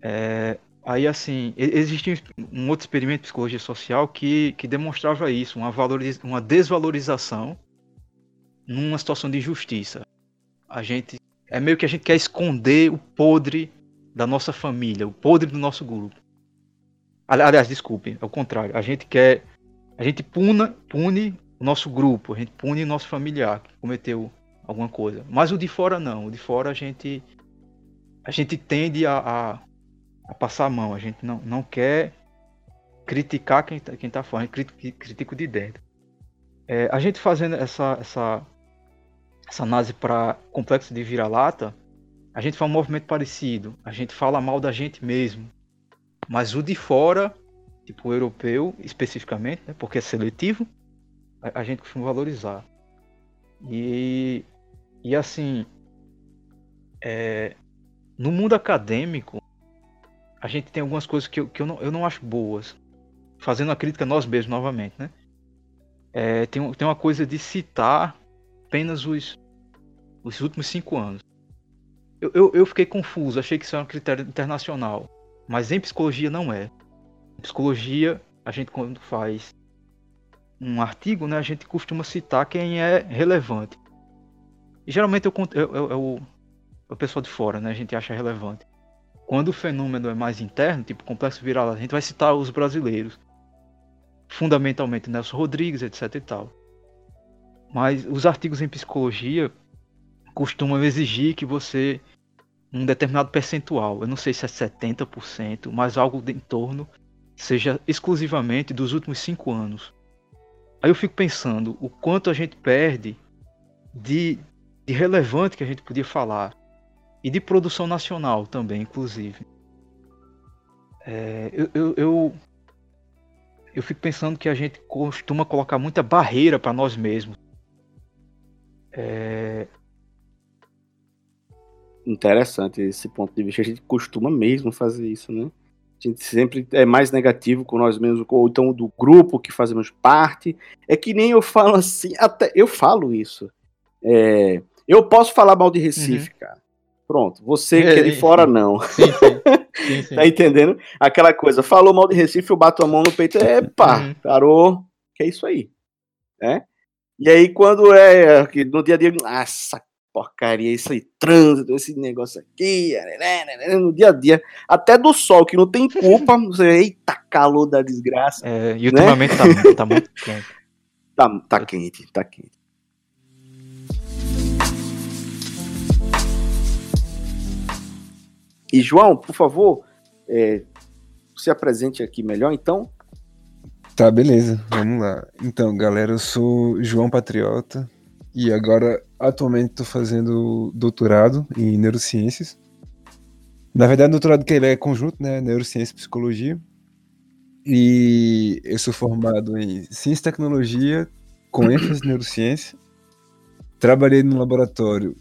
É, aí, assim, existia um outro experimento de psicologia social que, que demonstrava isso, uma, valoriz, uma desvalorização numa situação de injustiça. A gente. É meio que a gente quer esconder o podre da nossa família, o podre do nosso grupo. Ali- Aliás, desculpe, é o contrário. A gente quer. A gente puna, pune o nosso grupo, a gente pune o nosso familiar que cometeu alguma coisa. Mas o de fora não. O de fora a gente. A gente tende a, a, a passar a mão. A gente não, não quer criticar quem tá, quem tá fora, a gente critica, critica de dentro. É, a gente fazendo essa, essa, essa análise para complexo de vira-lata, a gente faz um movimento parecido. A gente fala mal da gente mesmo. Mas o de fora, tipo o europeu especificamente, né, porque é seletivo, a, a gente costuma valorizar. E, e assim, é, no mundo acadêmico, a gente tem algumas coisas que eu, que eu, não, eu não acho boas. Fazendo a crítica nós mesmos novamente, né? É, tem, tem uma coisa de citar apenas os, os últimos cinco anos. Eu, eu, eu fiquei confuso, achei que isso era um critério internacional. Mas em psicologia não é. Em psicologia, a gente quando faz um artigo, né, a gente costuma citar quem é relevante. E geralmente eu, eu, eu, eu- o pessoal de fora, né, a gente acha relevante. Quando o fenômeno é mais interno, tipo complexo viral, a gente vai citar os brasileiros. Fundamentalmente Nelson Rodrigues, etc e tal. Mas os artigos em psicologia costumam exigir que você um determinado percentual, eu não sei se é 70%, mas algo de em torno, seja exclusivamente dos últimos cinco anos. Aí eu fico pensando o quanto a gente perde de, de relevante que a gente podia falar e de produção nacional também, inclusive. É, eu, eu, eu, eu fico pensando que a gente costuma colocar muita barreira para nós mesmos. É, Interessante esse ponto de vista. A gente costuma mesmo fazer isso, né? A gente sempre é mais negativo com nós mesmos, ou então do grupo que fazemos parte. É que nem eu falo assim, até eu falo isso. É, eu posso falar mal de Recife, cara. Pronto. Você que é de É, fora, não. sim, sim, sim. Tá entendendo? Aquela coisa, falou mal de Recife, eu bato a mão no peito, epa, Uhum. parou, que é isso aí, né? E aí quando é no dia a dia, ah, essa porcaria, isso aí, trânsito, esse negócio aqui, né, né, né, no dia a dia, até do sol, que não tem culpa, você, eita, calor da desgraça, É, e ultimamente tá, muito- tá muito quente. tá, tá quente, tá quente. E João, por favor, é, se apresente aqui melhor, então. Tá, beleza. Vamos lá. Então, galera, eu sou João Patriota e agora atualmente estou fazendo doutorado em neurociências. Na verdade, o doutorado que ele é conjunto, né? Neurociência e psicologia. E eu sou formado em ciência e tecnologia com ênfase em neurociência. Trabalhei no laboratório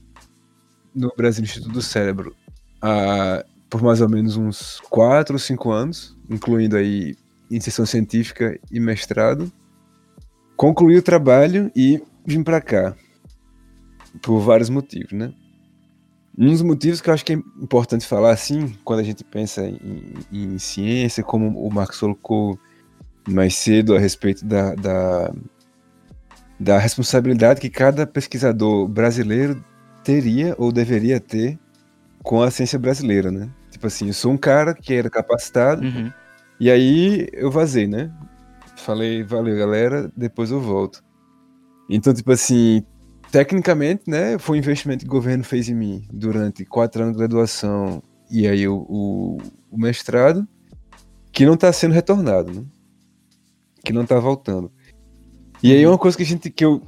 no Brasil Instituto do Cérebro há, por mais ou menos uns 4 ou 5 anos, incluindo aí iniciação científica e mestrado. Concluí o trabalho e vim para cá. Por vários motivos, né? Um dos motivos que eu acho que é importante falar, assim, quando a gente pensa em, em ciência, como o Marcos colocou mais cedo a respeito da, da, da responsabilidade que cada pesquisador brasileiro teria ou deveria ter com a ciência brasileira, né? Tipo assim, eu sou um cara que era capacitado, Uhum. e aí eu vazei, né? Falei, valeu, galera, depois eu volto. Então, tipo assim, tecnicamente, né, foi um investimento que o governo fez em mim durante quatro anos de graduação e aí o, o, o mestrado, que não está sendo retornado, né? Que não está voltando. E aí uma coisa que a gente que eu,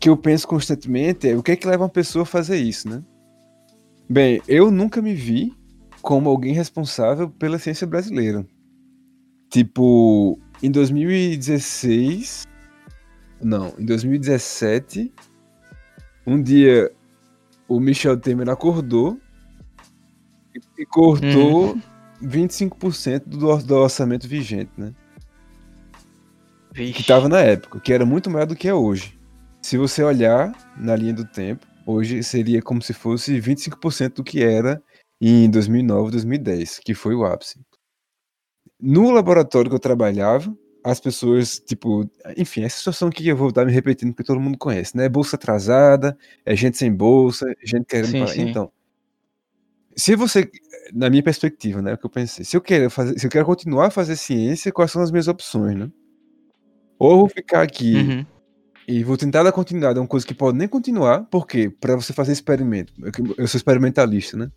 que eu penso constantemente é o que é que leva uma pessoa a fazer isso, né? Bem, eu nunca me vi como alguém responsável pela ciência brasileira. Tipo, em 2016. Não, em 2017. Um dia o Michel Temer acordou e, e cortou 25% do, do orçamento vigente, né? Que Vixe. tava na época, que era muito maior do que é hoje. Se você olhar na linha do tempo, hoje seria como se fosse 25% do que era em 2009, 2010, que foi o ápice. No laboratório que eu trabalhava, as pessoas, tipo, enfim, essa situação que eu vou estar me repetindo porque todo mundo conhece, né? Bolsa atrasada, é gente sem bolsa, gente querendo Sim, sim. Então, se você, na minha perspectiva, né, o que eu pensei, se eu quero fazer, se eu quero continuar a fazer ciência, quais são as minhas opções, né? Ou eu vou ficar aqui Uhum. e vou tentar dar continuidade a uma coisa que pode nem continuar, porque para você fazer experimento, eu, sou experimentalista, né?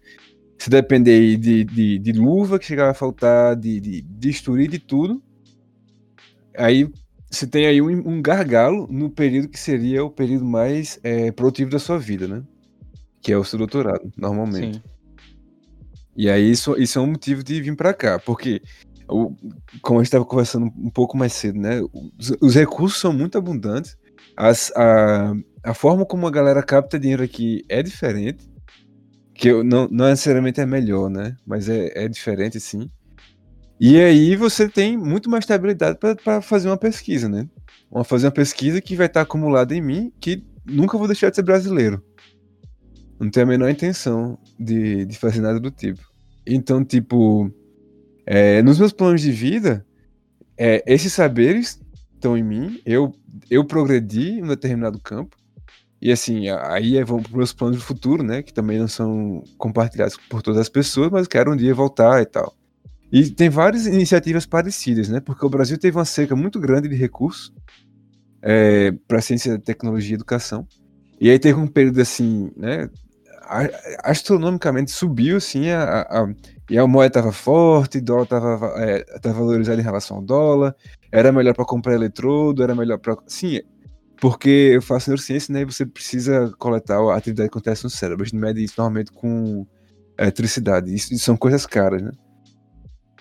Se depender de, de, de luva que chegar a faltar, de, de, de de tudo, aí você tem aí um, um gargalo no período que seria o período mais eh, produtivo da sua vida, né? Que é o seu doutorado, normalmente. Sim. E aí isso, isso é um motivo de vir para cá, porque o- como a gente estava conversando um pouco mais cedo, né? Os, os recursos são muito abundantes, as, a, a forma como a galera capta dinheiro aqui é diferente, que eu, não, não necessariamente é melhor, né? Mas é, é diferente sim. E aí você tem muito mais estabilidade para fazer uma pesquisa, né? Uma, fazer uma pesquisa que vai estar acumulada em mim, que nunca vou deixar de ser brasileiro. Não tenho a menor intenção de, de fazer nada do tipo. Então, tipo, é, nos meus planos de vida, é, esses saberes estão em mim. Eu, eu progredi em um determinado campo. E assim, aí vão para meus planos de futuro, né? Que também não são compartilhados por todas as pessoas, mas quero um dia voltar e tal. E tem várias iniciativas parecidas, né? Porque o Brasil teve uma seca muito grande de recursos para ciência, tecnologia e educação. E aí teve um período assim, né? Astronomicamente subiu assim, a, a- e a moeda estava forte, o dólar estava valorizado em relação ao dólar, era melhor para comprar eletrodo, era melhor para. Sim, porque eu faço neurociência, né? E você precisa coletar a atividade que acontece no cérebro. A gente mede isso normalmente com eletricidade. Isso, isso são coisas caras, né?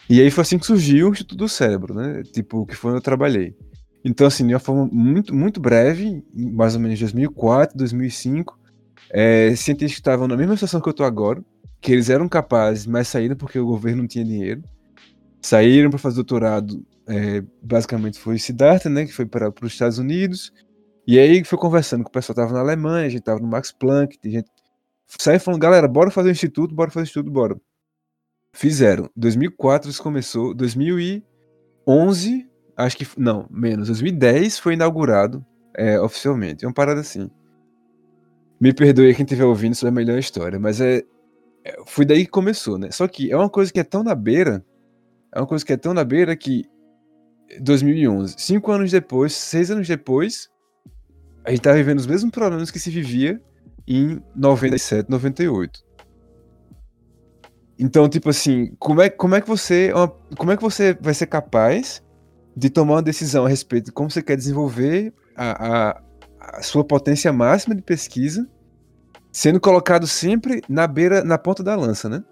E aí foi assim que surgiu o Instituto do Cérebro, né? Tipo, que foi onde eu trabalhei. Então, assim, de uma forma muito, muito breve, mais ou menos 2004, 2005, é, cientistas que estavam na mesma situação que eu estou agora, que eles eram capazes, mas saíram porque o governo não tinha dinheiro, saíram para fazer doutorado, é, basicamente foi Siddhartha, né, que foi para os Estados Unidos, e aí foi conversando com o pessoal estava na Alemanha, a gente estava no Max Planck, tem gente saiu falando, galera, bora fazer o instituto, bora fazer o instituto, bora. Fizeram. 2004 isso começou, 2011, acho que não, menos, 2010 foi inaugurado é, oficialmente. É uma parada assim. Me perdoe quem estiver ouvindo, isso é a melhor história, mas é, é foi daí que começou, né? Só que é uma coisa que é tão na beira, é uma coisa que é tão na beira que 2011, cinco anos depois, seis anos depois, a gente tá vivendo os mesmos problemas que se vivia em 97, 98. Então, tipo assim, como é, como é que você, uma- como é que você vai ser capaz de tomar uma decisão a respeito de como você quer desenvolver a, a, a sua potência máxima de pesquisa, sendo colocado sempre na beira, na ponta da lança, né?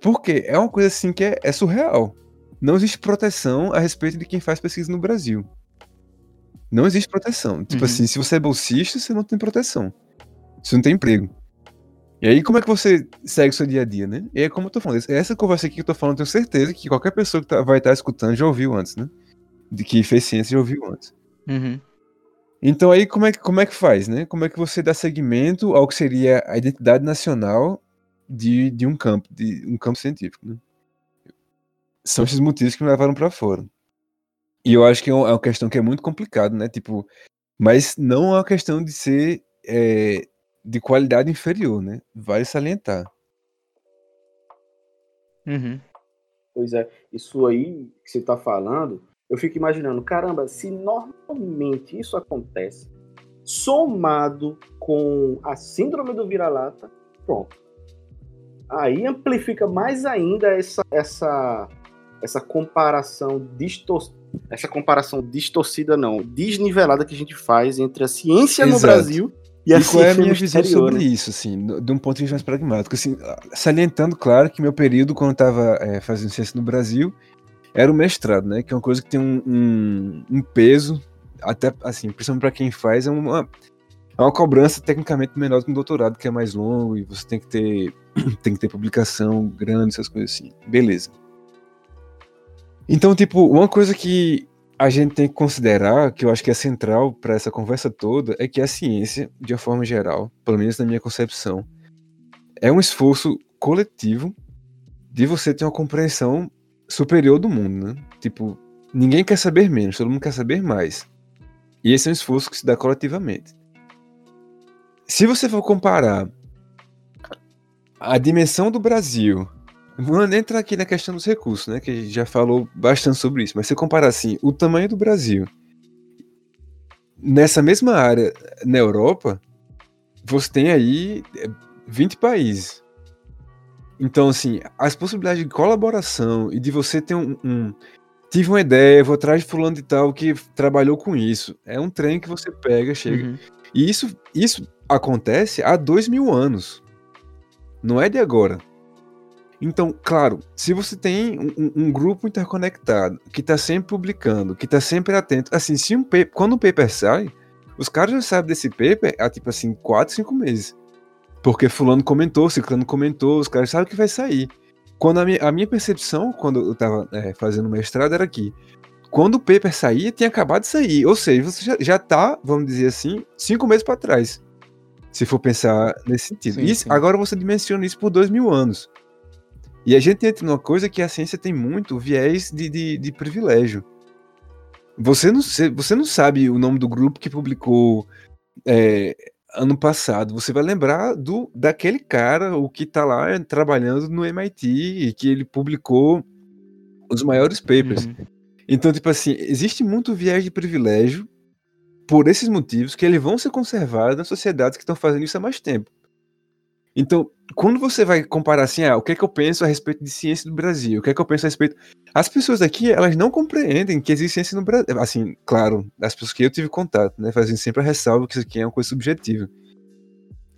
Porque é uma coisa assim que é, é surreal. Não existe proteção a respeito de quem faz pesquisa no Brasil. Não existe proteção. Tipo Uhum. assim, se você é bolsista, você não tem proteção. Você não tem emprego. E aí, como é que você segue o seu dia a dia, né? E é como eu tô falando, essa conversa aqui que eu tô falando, eu tenho certeza que qualquer pessoa que tá- vai estar escutando já ouviu antes, né? De que fez ciência já ouviu antes. Uhum. Então aí, como é, que- como é que faz, né? Como é que você dá seguimento ao que seria a identidade nacional de, de um campo, de um campo científico, né? São esses motivos que me levaram para fora. E eu acho que é é uma questão que é muito complicada, né? Tipo, mas não é uma questão de ser é, de qualidade inferior, né? Vale salientar. Uhum. Pois é, isso aí que você está falando, eu fico imaginando, caramba, se normalmente isso acontece, somado com a síndrome do vira-lata, pronto. Aí amplifica mais ainda essa essa essa comparação distor essa comparação distorcida não, desnivelada que a gente faz entre a ciência no Exato. Brasil e a E qual é a minha visão sobre né? isso, assim, de um ponto de vista mais pragmático? Assim, salientando, claro, que meu período, quando eu estava fazendo ciência no Brasil, era o mestrado, né? Que é uma coisa que tem um, um, um peso, até assim, principalmente para quem faz, é uma, é uma cobrança tecnicamente menor do que um doutorado, que é mais longo e você tem que ter, tem que ter publicação grande, essas coisas assim. Beleza. Então, tipo, uma coisa que a gente tem que considerar, que eu acho que é central para essa conversa toda, é que a ciência, de uma forma geral, pelo menos na minha concepção, é um esforço coletivo de você ter uma compreensão superior do mundo, né? Tipo, ninguém quer saber menos, todo mundo quer saber mais. E esse é um esforço que se dá coletivamente. Se você for comparar a dimensão do Brasil, vamos entrar aqui na questão dos recursos, né? Que a gente já falou bastante sobre isso, mas se comparar assim, o tamanho do Brasil nessa mesma área na Europa, você tem aí 20 é, países. Então, assim, as possibilidades de colaboração e de você ter um, um tive uma ideia, vou atrás de fulano de tal que trabalhou com isso. É um trem que você pega, chega. Uhum. E isso, isso acontece há dois mil anos. Não é de agora. Então, claro, se você tem um, um grupo interconectado, que está sempre publicando, que está sempre atento, assim, se um paper, quando um paper sai, os caras já sabem desse paper há, tipo assim, 4, 5 meses. Porque fulano comentou, ciclano comentou, os caras sabem que vai sair. Quando a minha, a minha percepção, quando eu estava é, fazendo mestrado, era que quando o paper saía, tinha acabado de sair. Ou seja, você já, já tá, vamos dizer assim, cinco meses para trás. Se for pensar nesse sentido. Sim, isso, sim. Agora você dimensiona isso por dois mil anos. E a gente entra numa coisa que a ciência tem muito viés de, de, de privilégio. Você não, você não sabe o nome do grupo que publicou é, ano passado. Você vai lembrar do daquele cara, o que está lá trabalhando no MIT e que ele publicou os maiores papers. Uhum. Então, tipo assim, existe muito viés de privilégio por esses motivos que eles vão ser conservados nas sociedades que estão fazendo isso há mais tempo. Então, quando você vai comparar assim, ah, o que é que eu penso a respeito de ciência do Brasil? O que é que eu penso a respeito. As pessoas aqui, elas não compreendem que existe ciência no Brasil. Assim, claro, as pessoas que eu tive contato, né? Fazendo sempre a ressalva que isso aqui é uma coisa subjetiva.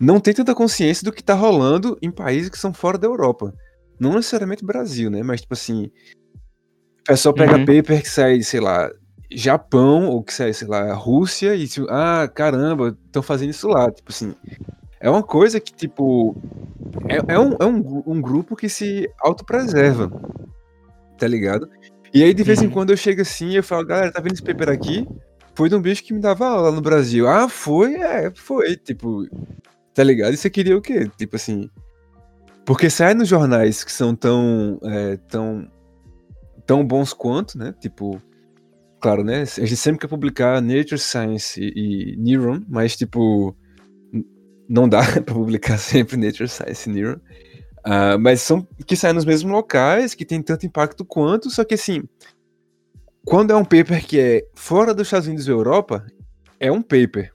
Não tem tanta consciência do que tá rolando em países que são fora da Europa. Não necessariamente Brasil, né? Mas, tipo assim. O pessoal pega uhum. paper que sai, sei lá, Japão, ou que sai, sei lá, Rússia, e tipo, ah, caramba, estão fazendo isso lá. Tipo assim, é uma coisa que, tipo. É, é, um, é um, um grupo que se autopreserva. Tá ligado? E aí, de vez em uhum. quando, eu chego assim e eu falo, galera, tá vendo esse paper aqui? Foi de um bicho que me dava aula no Brasil. Ah, foi? É, foi. Tipo, tá ligado? E você queria o quê? Tipo assim. Porque sai nos jornais que são tão. É, tão. tão bons quanto, né? Tipo. Claro, né? A gente sempre quer publicar Nature Science e, e Neuron, mas, tipo não dá para publicar sempre Nature Science Neuron. Uh, mas são que saem nos mesmos locais, que tem tanto impacto quanto, só que assim, quando é um paper que é fora dos Estados Unidos e Europa, é um paper.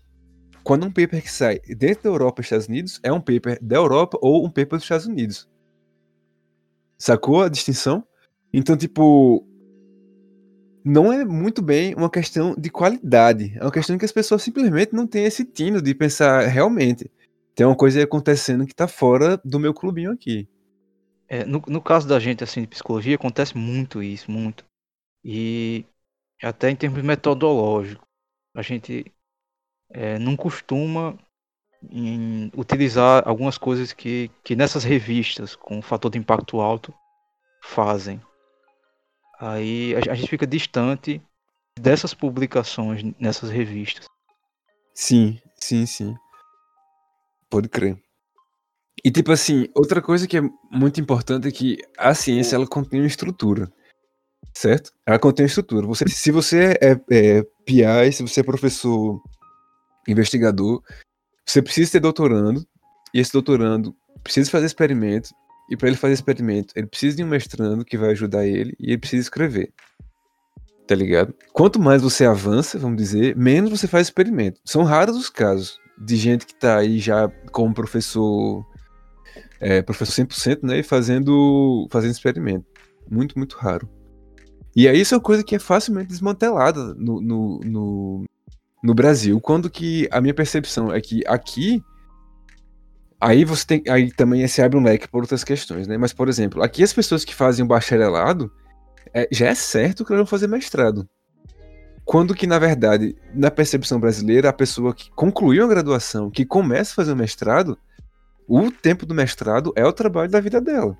Quando um paper que sai dentro da Europa e Estados Unidos, é um paper da Europa ou um paper dos Estados Unidos. Sacou a distinção? Então, tipo, não é muito bem uma questão de qualidade. É uma questão que as pessoas simplesmente não têm esse tino de pensar realmente tem uma coisa acontecendo que tá fora do meu clubinho aqui. É, no, no caso da gente, assim, de psicologia, acontece muito isso, muito. E até em termos metodológicos, a gente é, não costuma em utilizar algumas coisas que, que nessas revistas com fator de impacto alto fazem. Aí a, a gente fica distante dessas publicações nessas revistas. Sim, sim, sim. Pode crer. E tipo assim, outra coisa que é muito importante é que a ciência ela contém uma estrutura. Certo? Ela contém uma estrutura. Você, se você é, é PI, se você é professor investigador, você precisa ter doutorando, e esse doutorando precisa fazer experimento, e para ele fazer experimento, ele precisa de um mestrando que vai ajudar ele, e ele precisa escrever. Tá ligado? Quanto mais você avança, vamos dizer, menos você faz experimento. São raros os casos de gente que tá aí já como professor, é, professor 100%, né, e fazendo, fazendo experimento. Muito, muito raro. E aí isso é uma coisa que é facilmente desmantelada no, no, no, no Brasil. Quando que a minha percepção é que aqui Aí você tem. Aí também se abre um leque por outras questões, né? Mas, por exemplo, aqui as pessoas que fazem o bacharelado é, já é certo que elas vão fazer mestrado. Quando que, na verdade, na percepção brasileira, a pessoa que concluiu a graduação, que começa a fazer o mestrado, o tempo do mestrado é o trabalho da vida dela.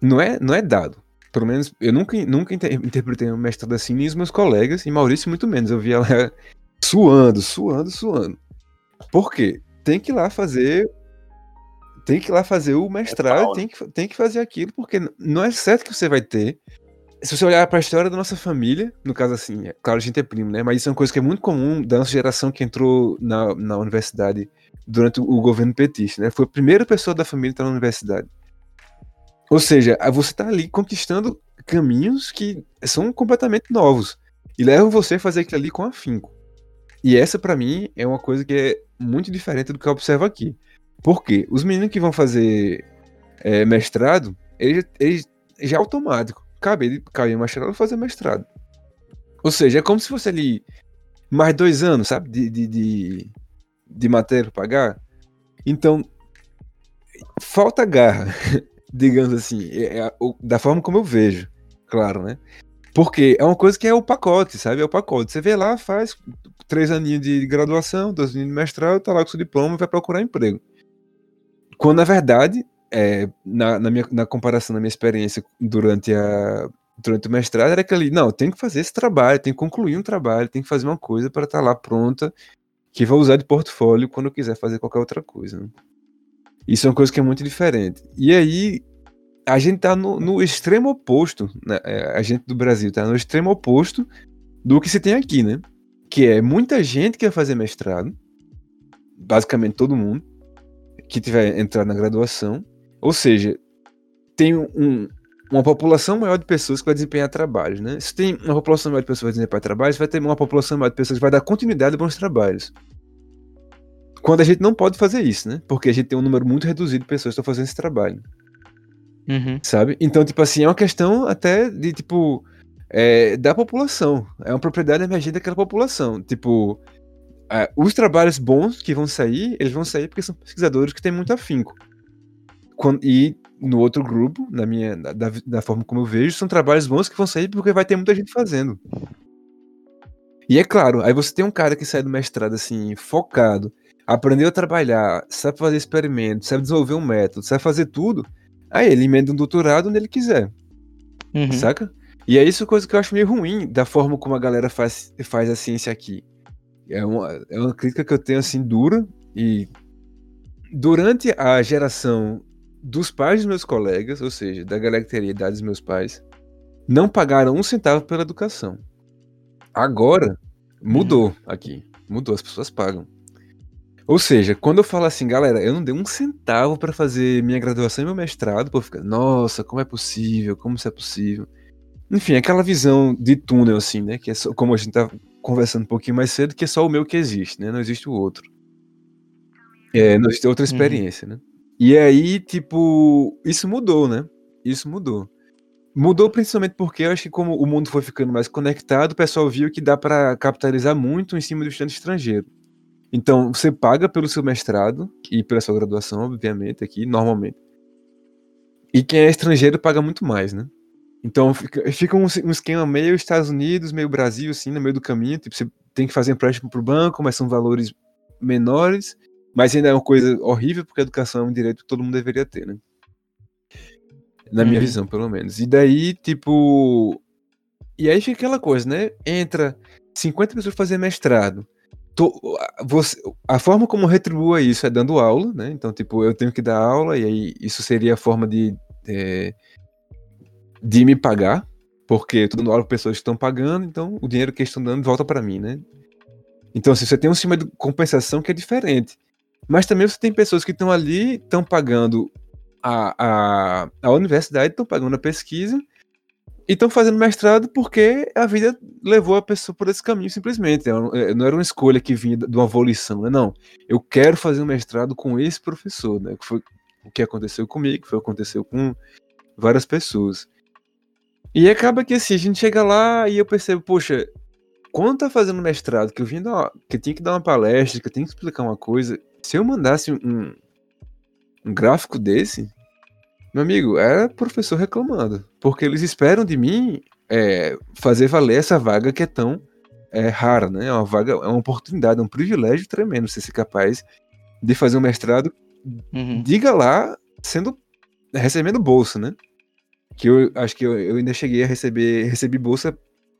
Não é, não é dado. Pelo menos, eu nunca, nunca inter- interpretei um mestrado assim, nem os meus colegas, e Maurício muito menos. Eu via ela suando, suando, suando. Por quê? Tem que ir lá fazer. Tem que ir lá fazer o mestrado, pau, né? tem, que, tem que fazer aquilo, porque não é certo que você vai ter. Se você olhar para a história da nossa família, no caso assim, é, claro, a gente é primo, né? Mas isso é uma coisa que é muito comum da nossa geração que entrou na, na universidade durante o, governo petista, né? Foi a primeira pessoa da família a estar na universidade. Ou seja, você tá ali conquistando caminhos que são completamente novos e levam você a fazer aquilo ali com afinco. E essa, pra mim, é uma coisa que é muito diferente do que eu observo aqui. Por quê? Os meninos que vão fazer é, mestrado, eles, eles já é automático. Cabe cair mestrado fazer mestrado. Ou seja, é como se fosse ali mais dois anos, sabe? De, de, de, de matéria pra pagar. Então, falta garra, digamos assim, é- é da forma como eu vejo, claro, né? Porque é uma coisa que é o pacote, sabe? É o pacote. Você vê lá, faz três aninhos de graduação, dois aninhos de mestrado, tá lá com seu diploma e vai procurar emprego. Quando, na verdade, é, na, na minha, na comparação da minha experiência durante, a, durante o mestrado, era aquele, não, tem que fazer esse trabalho, tem que concluir um trabalho, tem que fazer uma coisa para estar lá pronta, que vou usar de portfólio quando eu quiser fazer qualquer outra coisa. né? Isso é uma coisa que é muito diferente. E aí, a gente tá no, no extremo oposto, né? é, a gente do Brasil tá no extremo oposto do que se tem aqui, né? Que é muita gente que vai fazer mestrado, basicamente todo mundo, que tiver entrado na graduação, ou seja, tem um, uma população maior de pessoas que vai desempenhar trabalhos, né? Se tem uma população maior de pessoas que vai desempenhar trabalhos, vai ter uma população maior de pessoas que vai dar continuidade a bons trabalhos. Quando a gente não pode fazer isso, né? Porque a gente tem um número muito reduzido de pessoas que estão fazendo esse trabalho Uhum. sabe? Então, tipo assim, é uma questão até de, tipo, é, da população. É uma propriedade emergente daquela população. Tipo, é, os trabalhos bons que vão sair, eles vão sair porque são pesquisadores que têm muito afinco. Quando- e no outro grupo, na minha, da, da- forma como eu vejo, são trabalhos bons que vão sair porque vai ter muita gente fazendo. E é claro, aí você tem um cara que sai do mestrado assim, focado, aprendeu a trabalhar, sabe fazer experimentos, sabe desenvolver um método, sabe fazer tudo. Aí ele emenda um doutorado onde ele quiser, Uhum. saca? E é isso coisa que eu acho meio ruim da forma como a galera faz, faz a ciência aqui. É uma, é uma crítica que eu tenho assim dura e durante a geração dos pais dos meus colegas, ou seja, da galera que teria idade dos meus pais, não pagaram um centavo pela educação. Agora mudou aqui, mudou, as pessoas pagam. Ou seja, quando eu falo assim, galera, eu não dei um centavo pra fazer minha graduação e meu mestrado, pô, fica, nossa, como é possível? Como isso é possível? Enfim, aquela visão de túnel, assim, né? Que é só, como a gente tá conversando um pouquinho mais cedo, que é só o meu que existe, né? Não existe o outro. É, não existe outra Uhum. experiência, né? E aí, tipo, isso mudou, né? Isso mudou. Mudou principalmente porque eu acho que como o mundo foi ficando mais conectado, o pessoal viu que dá pra capitalizar muito em cima do estudante estrangeiro. Então, você paga pelo seu mestrado e pela sua graduação, obviamente, aqui, normalmente. E quem é estrangeiro paga muito mais, né? Então, fica, fica um, um esquema meio Estados Unidos, meio Brasil, assim, no meio do caminho. Tipo, você tem que fazer empréstimo pro banco, mas são valores menores. Mas ainda é uma coisa horrível, porque a educação é um direito que todo mundo deveria ter, né? Na minha Uhum. visão, pelo menos. E daí, tipo. E aí fica aquela coisa, né? Entra 50 pessoas fazer mestrado. Tô- a- você- a forma como retribua isso é dando aula, né? Então, tipo, eu tenho que dar aula, e aí isso seria a forma de. é, de me pagar, porque eu tô dando aula para pessoas que estão pagando, então o dinheiro que eles estão dando volta para mim, né? Então, assim, você tem um sistema de compensação que é diferente. Mas também você tem pessoas que estão ali, estão pagando a, a, a universidade, estão pagando a pesquisa e estão fazendo mestrado porque a vida levou a pessoa por esse caminho simplesmente. É é, Não era uma escolha que vinha de uma volição, né? Não. Eu quero fazer um mestrado com esse professor, né? Que foi o que aconteceu comigo, foi o que aconteceu com várias pessoas. E acaba que assim, a gente chega lá e eu percebo, poxa, quando tá fazendo mestrado, que eu vim que tinha que dar uma palestra, que eu tenho que explicar uma coisa, se eu mandasse um, um gráfico desse, meu amigo, era professor reclamando. Porque eles esperam de mim é, fazer valer essa vaga que é tão é, rara, né? É uma vaga, é uma oportunidade, é um privilégio tremendo você ser capaz de fazer um mestrado Uhum. diga lá, sendo recebendo bolsa, né? que eu acho que eu, eu ainda cheguei a receber, recebi bolsa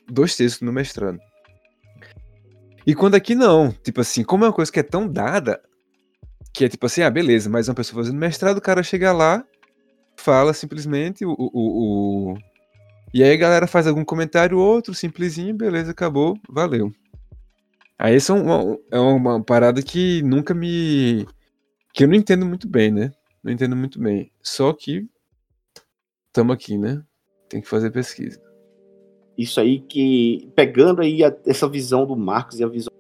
dois terços no mestrado. E quando aqui não, tipo assim, como é uma coisa que é tão dada, que é tipo assim, ah, beleza, mas uma pessoa fazendo mestrado, o cara chega lá, fala simplesmente o, o, o, e aí a galera faz algum comentário, outro, simplesinho, beleza, acabou, valeu. Aí isso é uma, é uma parada que nunca me. que eu não entendo muito bem, né? Não entendo muito bem. Só que. Tamo aqui, né? Tem que fazer pesquisa. Isso aí que. Pegando aí a, essa visão do Marcos e a visão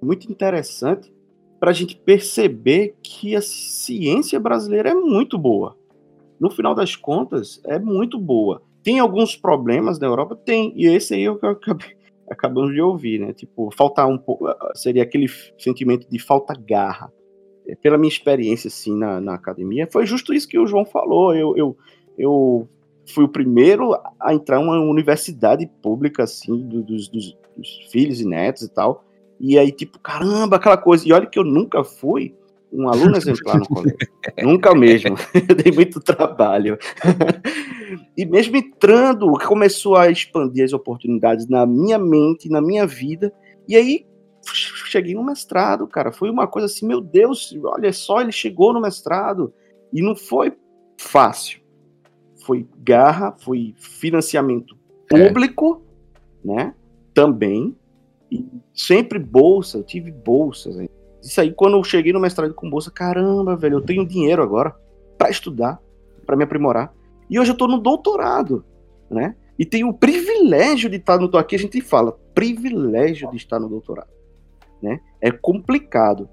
muito interessante para a gente perceber que a ciência brasileira é muito boa. No final das contas, é muito boa. Tem alguns problemas na Europa? Tem. E esse aí é o que eu acabei, acabamos de ouvir, né? Tipo, faltar um pouco. Seria aquele sentimento de falta garra. É, pela minha experiência, assim, na, na academia, foi justo isso que o João falou. Eu, eu, eu fui o primeiro a entrar em uma universidade pública, assim, dos, dos, dos filhos e netos e tal. E aí, tipo, caramba, aquela coisa. E olha que eu nunca fui um aluno exemplar no colégio. Nunca mesmo. Dei muito trabalho. e mesmo entrando, começou a expandir as oportunidades na minha mente, na minha vida. E aí cheguei no mestrado, cara. Foi uma coisa assim, meu Deus, olha só, ele chegou no mestrado. E não foi fácil. Foi garra, foi financiamento é. público, é. né? Também. E sempre bolsa, eu tive bolsas. Isso aí, quando eu cheguei no mestrado com bolsa, caramba, velho, eu tenho dinheiro agora para estudar, para me aprimorar. E hoje eu tô no doutorado, né? E tenho o privilégio de estar no aqui a gente fala, privilégio de estar no doutorado, né? É complicado.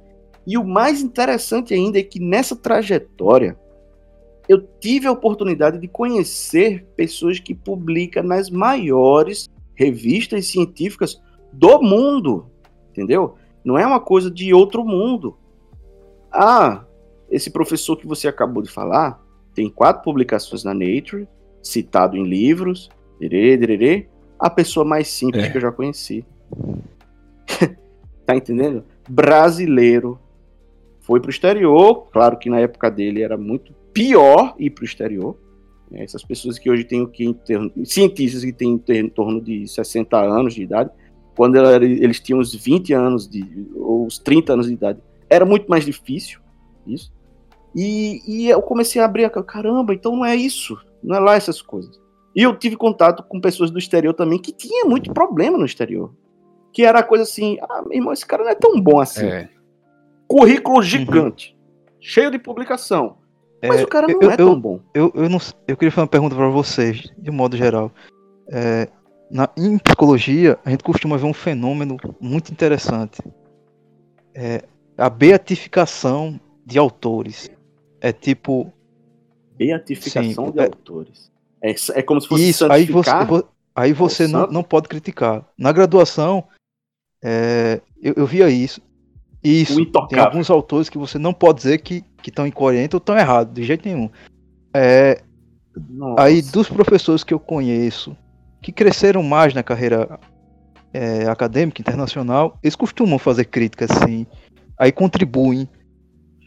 E o mais interessante ainda é que nessa trajetória eu tive a oportunidade de conhecer pessoas que publicam nas maiores revistas científicas do mundo, entendeu? Não é uma coisa de outro mundo. Ah, esse professor que você acabou de falar tem quatro publicações na Nature, citado em livros, derê, derê, a pessoa mais simples é. que eu já conheci. tá entendendo? Brasileiro. Foi pro exterior, claro que na época dele era muito pior ir pro exterior. Essas pessoas que hoje têm o que cientistas que têm em torno de 60 anos de idade, quando eles tinham uns 20 anos de, ou uns 30 anos de idade, era muito mais difícil isso. E, e eu comecei a abrir a caramba, então não é isso, não é lá essas coisas. E eu tive contato com pessoas do exterior também que tinha muito problema no exterior. Que era coisa assim, ah, meu irmão, esse cara não é tão bom assim. É. Currículo gigante, uhum. cheio de publicação. Mas é, o cara não eu, é tão bom. Eu, eu, não, eu queria fazer uma pergunta para vocês, de modo geral. É, na, em psicologia, a gente costuma ver um fenômeno muito interessante. É a beatificação de autores. É tipo. Beatificação sim, de é, autores. É, é como se fosse isso, aí você, aí você não, não pode criticar. Na graduação, é, eu, eu via isso. Isso, tem alguns autores que você não pode dizer que estão incoerentes ou estão errados, de jeito nenhum. É, aí, dos professores que eu conheço, que cresceram mais na carreira é, acadêmica internacional, eles costumam fazer críticas assim, aí contribuem,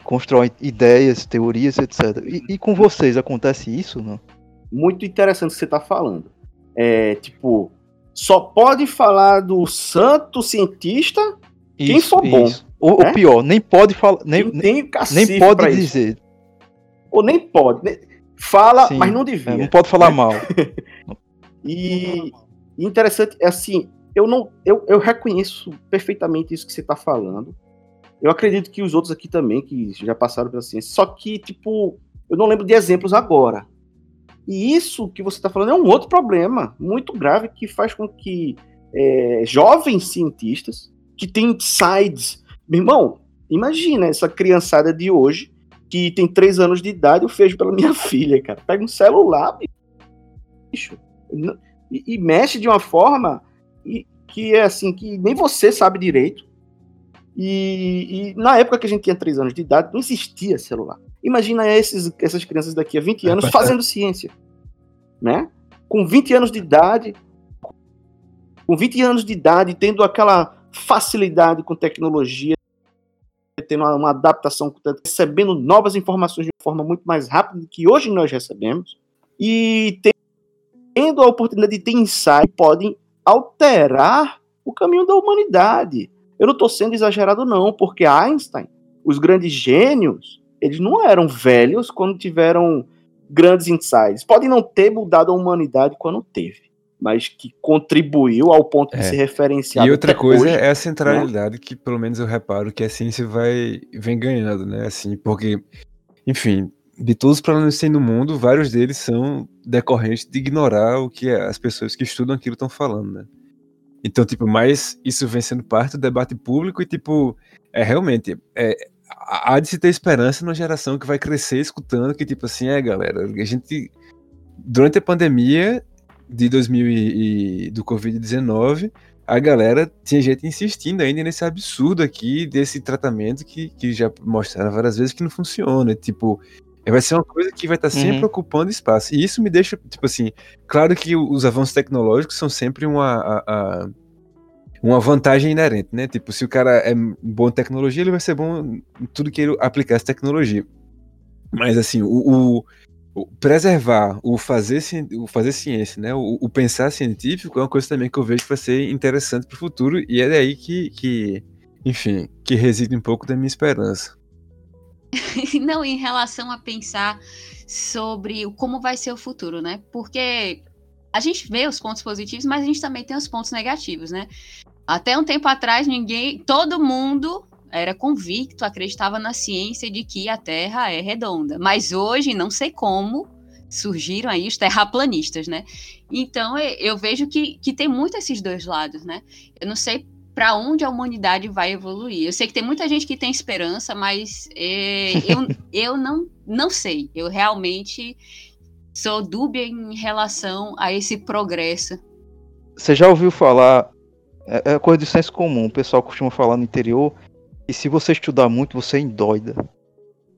constroem ideias, teorias, etc. E, e com vocês acontece isso, não? Muito interessante o que você está falando. É tipo, só pode falar do santo cientista isso, quem for bom. Ou, né? pior, nem pode falar, nem, nem pode dizer. Isso. Ou nem pode. Nem, fala, Sim, mas não devia. É, não pode falar mal. E, interessante é assim, eu não, eu, eu reconheço perfeitamente isso que você está falando. Eu acredito que os outros aqui também, que já passaram pela ciência, só que, tipo, eu não lembro de exemplos agora. E isso que você está falando é um outro problema muito grave que faz com que é, jovens cientistas que têm sides. Meu irmão, imagina essa criançada de hoje que tem três anos de idade, eu vejo pela minha filha, cara. Pega um celular, bicho e, e mexe de uma forma e, que é assim, que nem você sabe direito. E, e, na época que a gente tinha 3 anos de idade, não existia celular. Imagina esses, essas crianças daqui a 20 anos fazendo ciência. Né? Com 20 anos de idade, com 20 anos de idade, tendo aquela facilidade com tecnologia, tendo uma, uma adaptação, recebendo novas informações de forma muito mais rápida do que hoje nós recebemos, e tendo a oportunidade de ter insight, podem alterar o caminho da humanidade. Eu não estou sendo exagerado, não, porque Einstein, os grandes gênios, eles não eram velhos quando tiveram grandes insights. Podem não ter mudado a humanidade quando teve, mas que contribuiu ao ponto de É. se referenciar. E outra coisa hoje. é a centralidade que, pelo menos, eu reparo que a ciência vai vem ganhando, né? Assim, porque, enfim, de todos os problemas que tem no mundo, vários deles são decorrentes de ignorar o que as pessoas que estudam aquilo estão falando, né? Então, tipo, mas isso vem sendo parte do debate público e, tipo, é realmente, é, há há de se ter esperança numa geração que vai crescer escutando que, tipo assim, é, galera, a gente, durante a pandemia de 2000 e, e- do Covid-19, a galera tinha gente insistindo ainda nesse absurdo aqui, desse tratamento que, que já mostraram várias vezes que não funciona. Tipo, vai ser uma coisa que vai estar sempre Uhum. ocupando espaço. E isso me deixa, tipo assim, claro que os avanços tecnológicos são sempre uma, a- a- uma vantagem inerente, né? Tipo, se o cara é bom em tecnologia, ele vai ser bom em tudo que ele aplicar essa tecnologia. Mas assim, o, o- o preservar, o fazer, o fazer ciência, né? O, o pensar científico é uma coisa também que eu vejo que vai ser interessante para o futuro e é daí que, que, enfim, que reside um pouco da minha esperança. Não, em relação a pensar sobre como vai ser o futuro, né? Porque a gente vê os pontos positivos, mas a gente também tem os pontos negativos, né? Até um tempo atrás, ninguém, todo mundo era convicto, acreditava na ciência de que a Terra é redonda. Mas hoje, não sei como, surgiram aí os terraplanistas, né? Então, eu vejo que, que tem muito esses dois lados, né? Eu não sei para onde a humanidade vai evoluir. Eu sei que tem muita gente que tem esperança, mas é, eu, eu não, não sei. Eu realmente sou dúbia em relação a esse progresso. Você já ouviu falar? É, é coisa de senso comum. O pessoal costuma falar no interior. E se você estudar muito, você endoida.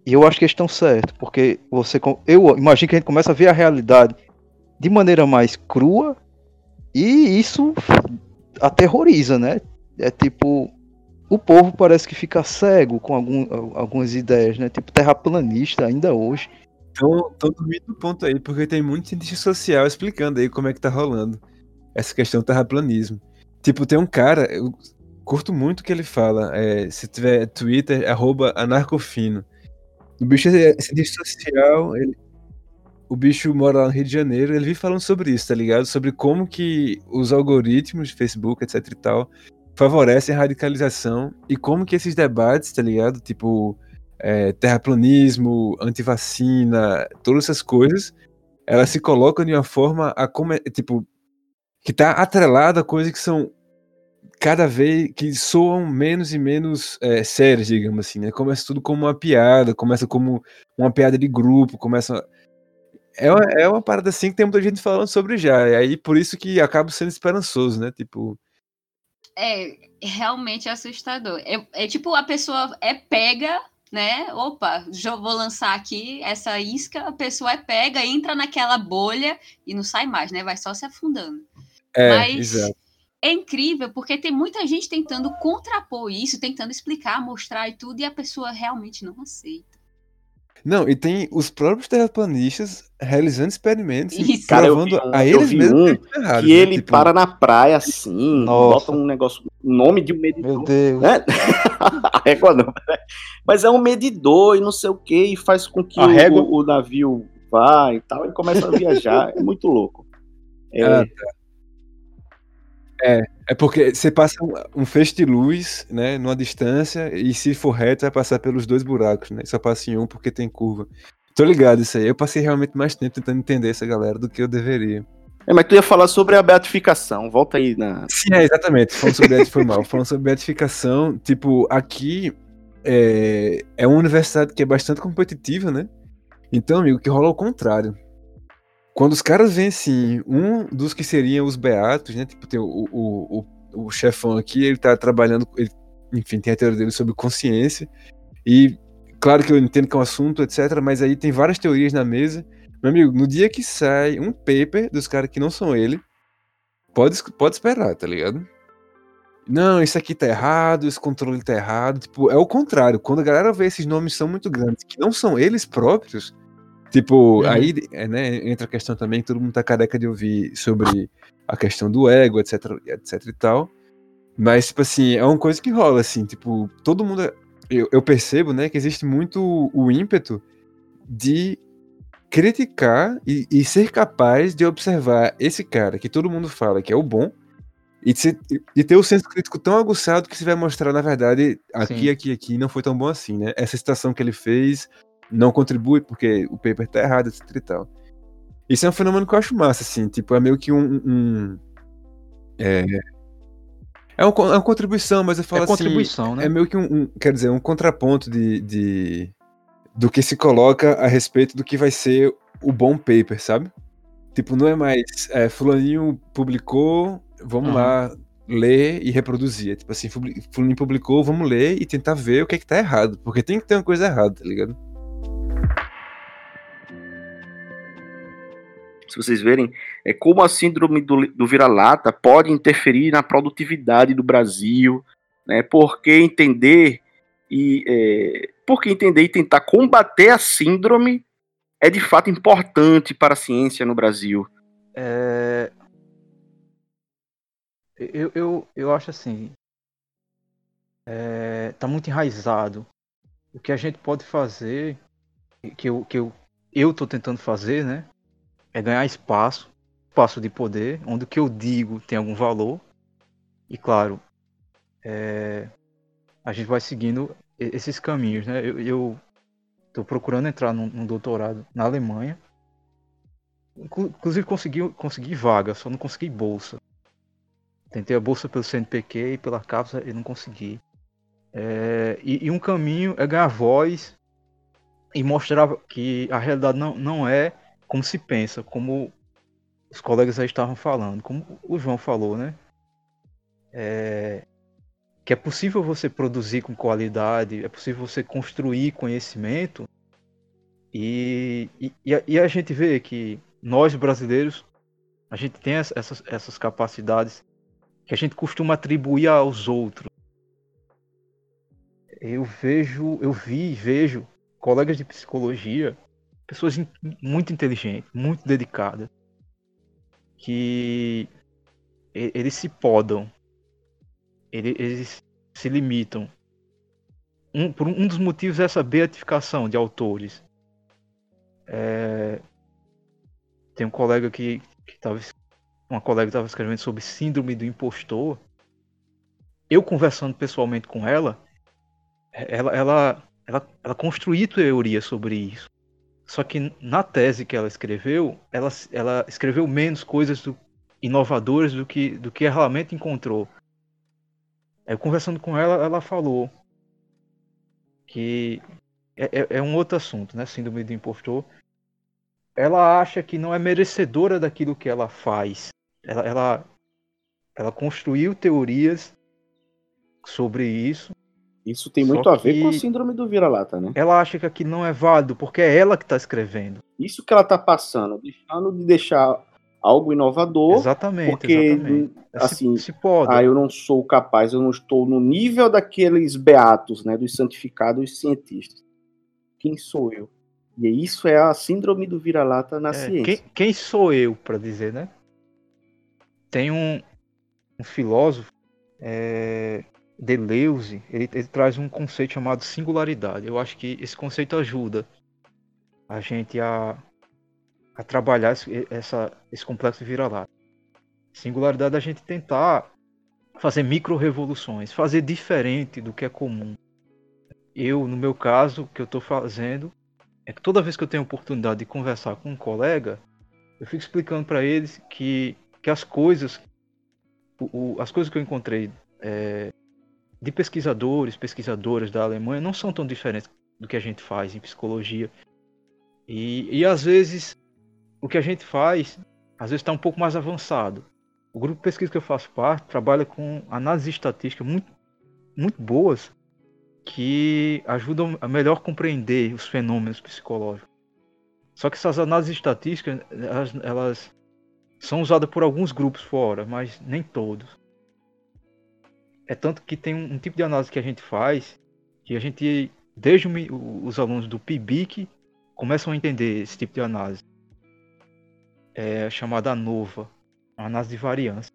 E eu acho que eles estão certos, porque você, eu imagino que a gente começa a ver a realidade de maneira mais crua e isso aterroriza, né? É tipo, o povo parece que fica cego com algum, algumas ideias, né? Tipo terraplanista ainda hoje. Então, dormindo no ponto aí, porque tem muito cientista social explicando aí como é que tá rolando essa questão do terraplanismo. Tipo, tem um cara, eu curto muito que ele fala, é, se tiver Twitter, arroba anarcofino. O bicho é cientista social, ele- o bicho mora lá no Rio de Janeiro, ele vive falando sobre isso, tá ligado? Sobre como que os algoritmos de Facebook, etc e tal, favorecem a radicalização e como que esses debates, tá ligado? Tipo, é, terraplanismo, antivacina, todas essas coisas, elas se colocam de uma forma a come- tipo que tá atrelada a coisas que são cada vez que soam menos e menos é, sérias, digamos assim, né? Começa tudo como uma piada, começa como uma piada de grupo, começa é uma, é uma parada assim que tem muita gente falando sobre já, e aí por isso que acaba sendo esperançoso, né? Tipo, É realmente assustador. É, é tipo, a pessoa é pega, né? Opa, já vou lançar aqui essa isca, a pessoa é pega, entra naquela bolha e não sai mais, né? Vai só se afundando. é, Mas exato. é incrível porque tem muita gente tentando contrapor isso, tentando explicar, mostrar e tudo, e a pessoa realmente não aceita. Não, e tem os próprios terraplanistas realizando experimentos e. Cara, vi um- a eu eles vi mesmos um que errados, que né? ele Tipo, para na praia assim, Nossa. bota um negócio, o nome de um Meu medidor. Deus. Né? A régua não, né? Mas é um medidor e não sei o que, e faz com que o, o- o navio vá e tal, e começa a viajar. É muito louco. É, Ah, É porque você passa um, um feixe de luz, né, numa distância, e se for reto, vai passar pelos dois buracos, né? Só passa em um porque tem curva. Tô ligado isso aí. Eu passei realmente mais tempo tentando entender essa galera do que eu deveria. É, mas tu ia falar sobre a beatificação. Volta aí na. Sim, é, exatamente. Falando sobre foi mal. Falando sobre beatificação, tipo, aqui é, é uma universidade que é bastante competitiva, né? Então, amigo, que rola ao contrário. Quando os caras assim, um dos que seriam os beatos, né? Tipo, tem o, o, o, o chefão aqui, ele tá trabalhando, ele, enfim, tem a teoria dele sobre consciência. E claro que eu entendo que é um assunto, etc. Mas aí tem várias teorias na mesa. Meu amigo, no dia que sai um paper dos caras que não são ele, pode, pode esperar, tá ligado? Não, isso aqui tá errado, esse controle tá errado. Tipo, é o contrário. Quando a galera vê esses nomes são muito grandes, que não são eles próprios, Tipo, Uhum. aí é, né, entra a questão também que todo mundo tá careca de ouvir sobre a questão do ego, etc, etc e tal. Mas, tipo assim, é uma coisa que rola, assim, tipo, todo mundo. Eu, eu percebo, né, que existe muito o ímpeto de criticar e, e ser capaz de observar esse cara que todo mundo fala que é o bom e ser- ter o senso crítico tão aguçado que você vai mostrar, na verdade, aqui, Sim. aqui, aqui não foi tão bom assim, né? Essa citação que ele fez não contribui porque o paper tá errado, etc e tal. Isso é um fenômeno que eu acho massa, assim, tipo, é meio que um. um- é, é, um- é uma contribuição, mas eu falo É assim. contribuição, né? É meio que um, um- quer dizer, um contraponto de, de- do que se coloca a respeito do que vai ser o bom paper, sabe? Tipo, não é mais é, fulaninho publicou, vamos Uhum. lá ler e reproduzir. É Tipo assim, fulaninho publicou, vamos ler e tentar ver o que é que tá errado, porque tem que ter uma coisa errada, tá ligado? Se vocês verem, é como a síndrome do, do vira-lata pode interferir na produtividade do Brasil, né? Porque entender e é, porque entender e tentar combater a síndrome é de fato importante para a ciência no Brasil. É... Eu, eu, eu acho assim. É... Tá muito enraizado. O que a gente pode fazer, que eu, que eu, eu tô tentando fazer, né? É ganhar espaço, espaço de poder, onde o que eu digo tem algum valor. E claro, é, a gente vai seguindo esses caminhos, né? Eu, tô procurando entrar num, num doutorado na Alemanha. Inclu- Inclusive consegui, consegui vaga, só não consegui bolsa. Tentei a bolsa pelo CNPq e pela CAPES e não consegui. É, e, e um caminho é ganhar voz e mostrar que a realidade não, não é como se pensa, como os colegas aí estavam falando, como o João falou, né? É, que é possível você produzir com qualidade, é possível você construir conhecimento e, e, e a, e a gente vê que nós brasileiros a gente tem essa- essas, essas capacidades que a gente costuma atribuir aos outros. Eu vejo, eu vi e vejo colegas de psicologia, pessoas in- muito inteligentes, muito dedicadas, que eles se podam, ele- eles se limitam. Um, por um dos motivos é essa beatificação de autores. É, tem um colega que, que tava, uma colega estava escrevendo sobre síndrome do impostor. Eu conversando pessoalmente com ela, ela, ela, ela, ela construiu teoria sobre isso. Só que na tese que ela escreveu, ela, ela escreveu menos coisas do- inovadoras do que, do que realmente encontrou. Eu conversando com ela, ela falou que é, é- é um outro assunto, né? Síndrome do impostor. Ela acha que não é merecedora daquilo que ela faz. Ela, ela, ela construiu teorias sobre isso. Isso tem Só muito a ver com a síndrome do vira-lata, né? Ela acha que aquilo não é válido porque é ela que está escrevendo. Isso que ela tá passando, deixando de deixar algo inovador, Exatamente, porque exatamente. assim, se, se pode. ah, eu não sou capaz, eu não estou no nível daqueles beatos, né, dos santificados cientistas. Quem sou eu? E isso é a síndrome do vira-lata na É, ciência. quem, quem sou eu para dizer, né? Tem um, um filósofo, é, Deleuze, ele, ele traz um conceito chamado singularidade. Eu acho que esse conceito ajuda a gente a, a trabalhar esse, essa, esse complexo vira-lata. Singularidade é a gente tentar fazer micro-revoluções, fazer diferente do que é comum. Eu, no meu caso, o que eu estou fazendo é que toda vez que eu tenho oportunidade de conversar com um colega, eu fico explicando para eles que, que as coisas, o, o- as coisas que eu encontrei é, de pesquisadores, pesquisadoras da Alemanha não são tão diferentes do que a gente faz em psicologia. E, e às vezes o que a gente faz, às vezes está um pouco mais avançado. O grupo de pesquisa que eu faço parte trabalha com análises estatísticas muito, muito boas que ajudam a melhor compreender os fenômenos psicológicos. Só que essas análises estatísticas, elas, elas são usadas por alguns grupos fora, mas nem todos. É tanto que tem um, um tipo de análise que a gente faz, que a gente, desde o os alunos do PIBIC, começam a entender esse tipo de análise. É chamada ANOVA, análise de variância.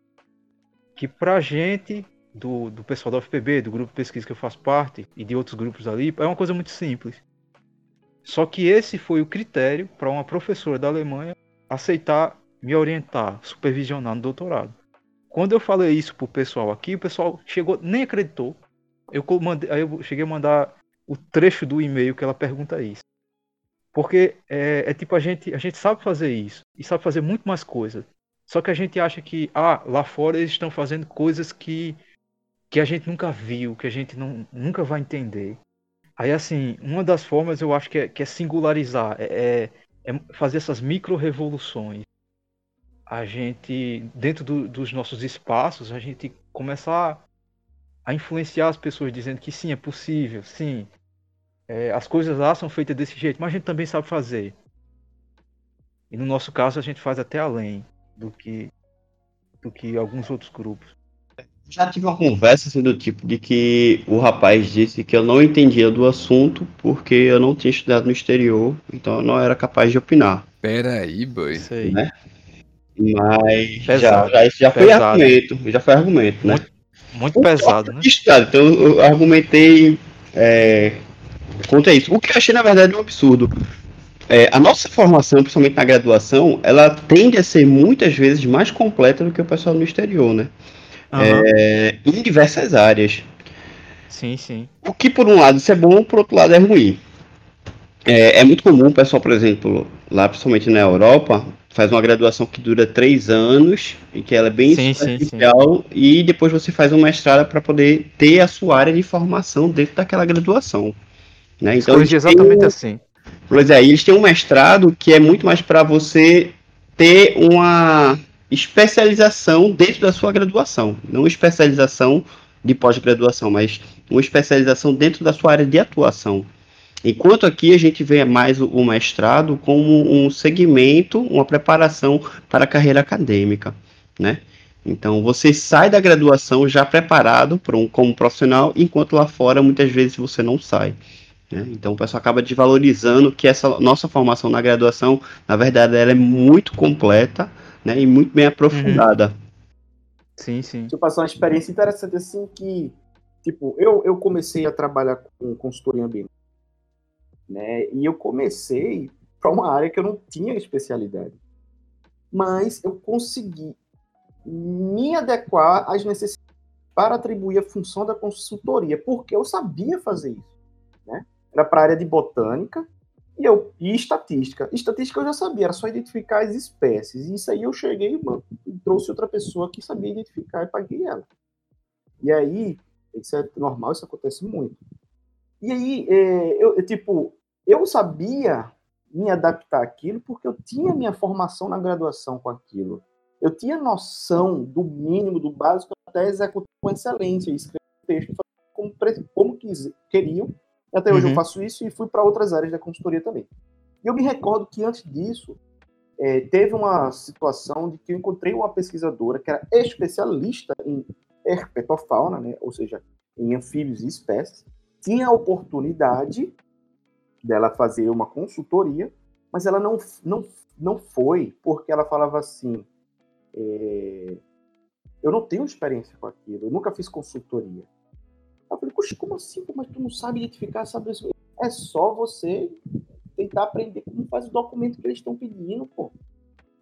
Que pra gente, do, do pessoal da UFPB, do grupo de pesquisa que eu faço parte, e de outros grupos ali, é uma coisa muito simples. Só que esse foi o critério para uma professora da Alemanha aceitar me orientar, supervisionar no doutorado. Quando eu falei isso pro pessoal aqui, o pessoal chegou, nem acreditou. Eu mandei, aí eu cheguei a mandar o trecho do e-mail que ela pergunta isso. Porque é, é, tipo a gente, a gente sabe fazer isso e sabe fazer muito mais coisas. Só que a gente acha que ah, lá fora eles estão fazendo coisas que que a gente nunca viu, que a gente não, nunca vai entender. Aí assim, uma das formas eu acho que é, que é singularizar, é, é, é fazer essas micro revoluções. A gente dentro do, dos nossos espaços, a gente começar a influenciar as pessoas dizendo que sim, é possível, sim. É, as coisas lá são feitas desse jeito, mas a gente também sabe fazer. E no nosso caso a gente faz até além do que do que alguns outros grupos. Já tive uma conversa assim do tipo de que o rapaz disse que eu não entendia do assunto porque eu não tinha estudado no exterior, então eu não era capaz de opinar. Pera aí, boy. Isso aí. Né? Mas Pesado, já, já, já foi argumento, já foi argumento, né? Muito pesado, né? Estado, então eu argumentei é, contra isso. O que eu achei, na verdade, um absurdo. É, a nossa formação, principalmente na graduação, ela tende a ser muitas vezes mais completa do que o pessoal no exterior, né? Aham. É, em diversas áreas. Sim, sim. O que por um lado isso é bom, por outro lado é ruim. É, é muito comum o pessoal, por exemplo, lá principalmente na Europa, faz uma graduação que dura três anos e que ela é bem Sim, superficial e depois você faz um mestrado para poder ter a sua área de formação dentro daquela graduação. Né? Então, exatamente um- assim. Pois é, eles têm um mestrado que é muito mais para você ter uma especialização dentro da sua graduação, não especialização de pós-graduação, mas uma especialização dentro da sua área de atuação. Enquanto aqui a gente vê mais o, mestrado como um segmento, uma preparação para a carreira acadêmica, né? Então você sai da graduação já preparado para um, como profissional, enquanto lá fora muitas vezes você não sai. né? Então o pessoal acaba desvalorizando que essa nossa formação na graduação, na verdade, ela é muito completa né, e muito bem aprofundada. Sim, sim. Deixa eu passar uma experiência interessante assim que, tipo, eu, eu comecei a trabalhar com consultoria ambiental, né? E eu comecei para uma área que eu não tinha especialidade. Mas eu consegui me adequar às necessidades para atribuir a função da consultoria, porque eu sabia fazer isso, né? Era para a área de botânica e eu e estatística. Estatística eu já sabia, era só identificar as espécies. E isso aí eu cheguei, e trouxe outra pessoa que sabia identificar e paguei ela. E aí, isso é normal, isso acontece muito. E aí, é, eu, eu, tipo, eu sabia me adaptar àquilo porque eu tinha minha formação na graduação com aquilo. Eu tinha noção do mínimo, do básico, até executar com excelência, escrever texto como, como quis, queriam. Até hoje Uhum. eu faço isso e fui para outras áreas da consultoria também. E eu me recordo que antes disso, é, teve uma situação de que eu encontrei uma pesquisadora que era especialista em herpetofauna, né, ou seja, em anfíbios e espécies, tinha a oportunidade dela fazer uma consultoria, mas ela não, não, não foi porque ela falava assim: é, eu não tenho experiência com aquilo, eu nunca fiz consultoria. Eu falei, Poxa, como assim? Mas tu não sabe identificar, sabe isso? É só você tentar aprender como faz o documento que eles estão pedindo, pô.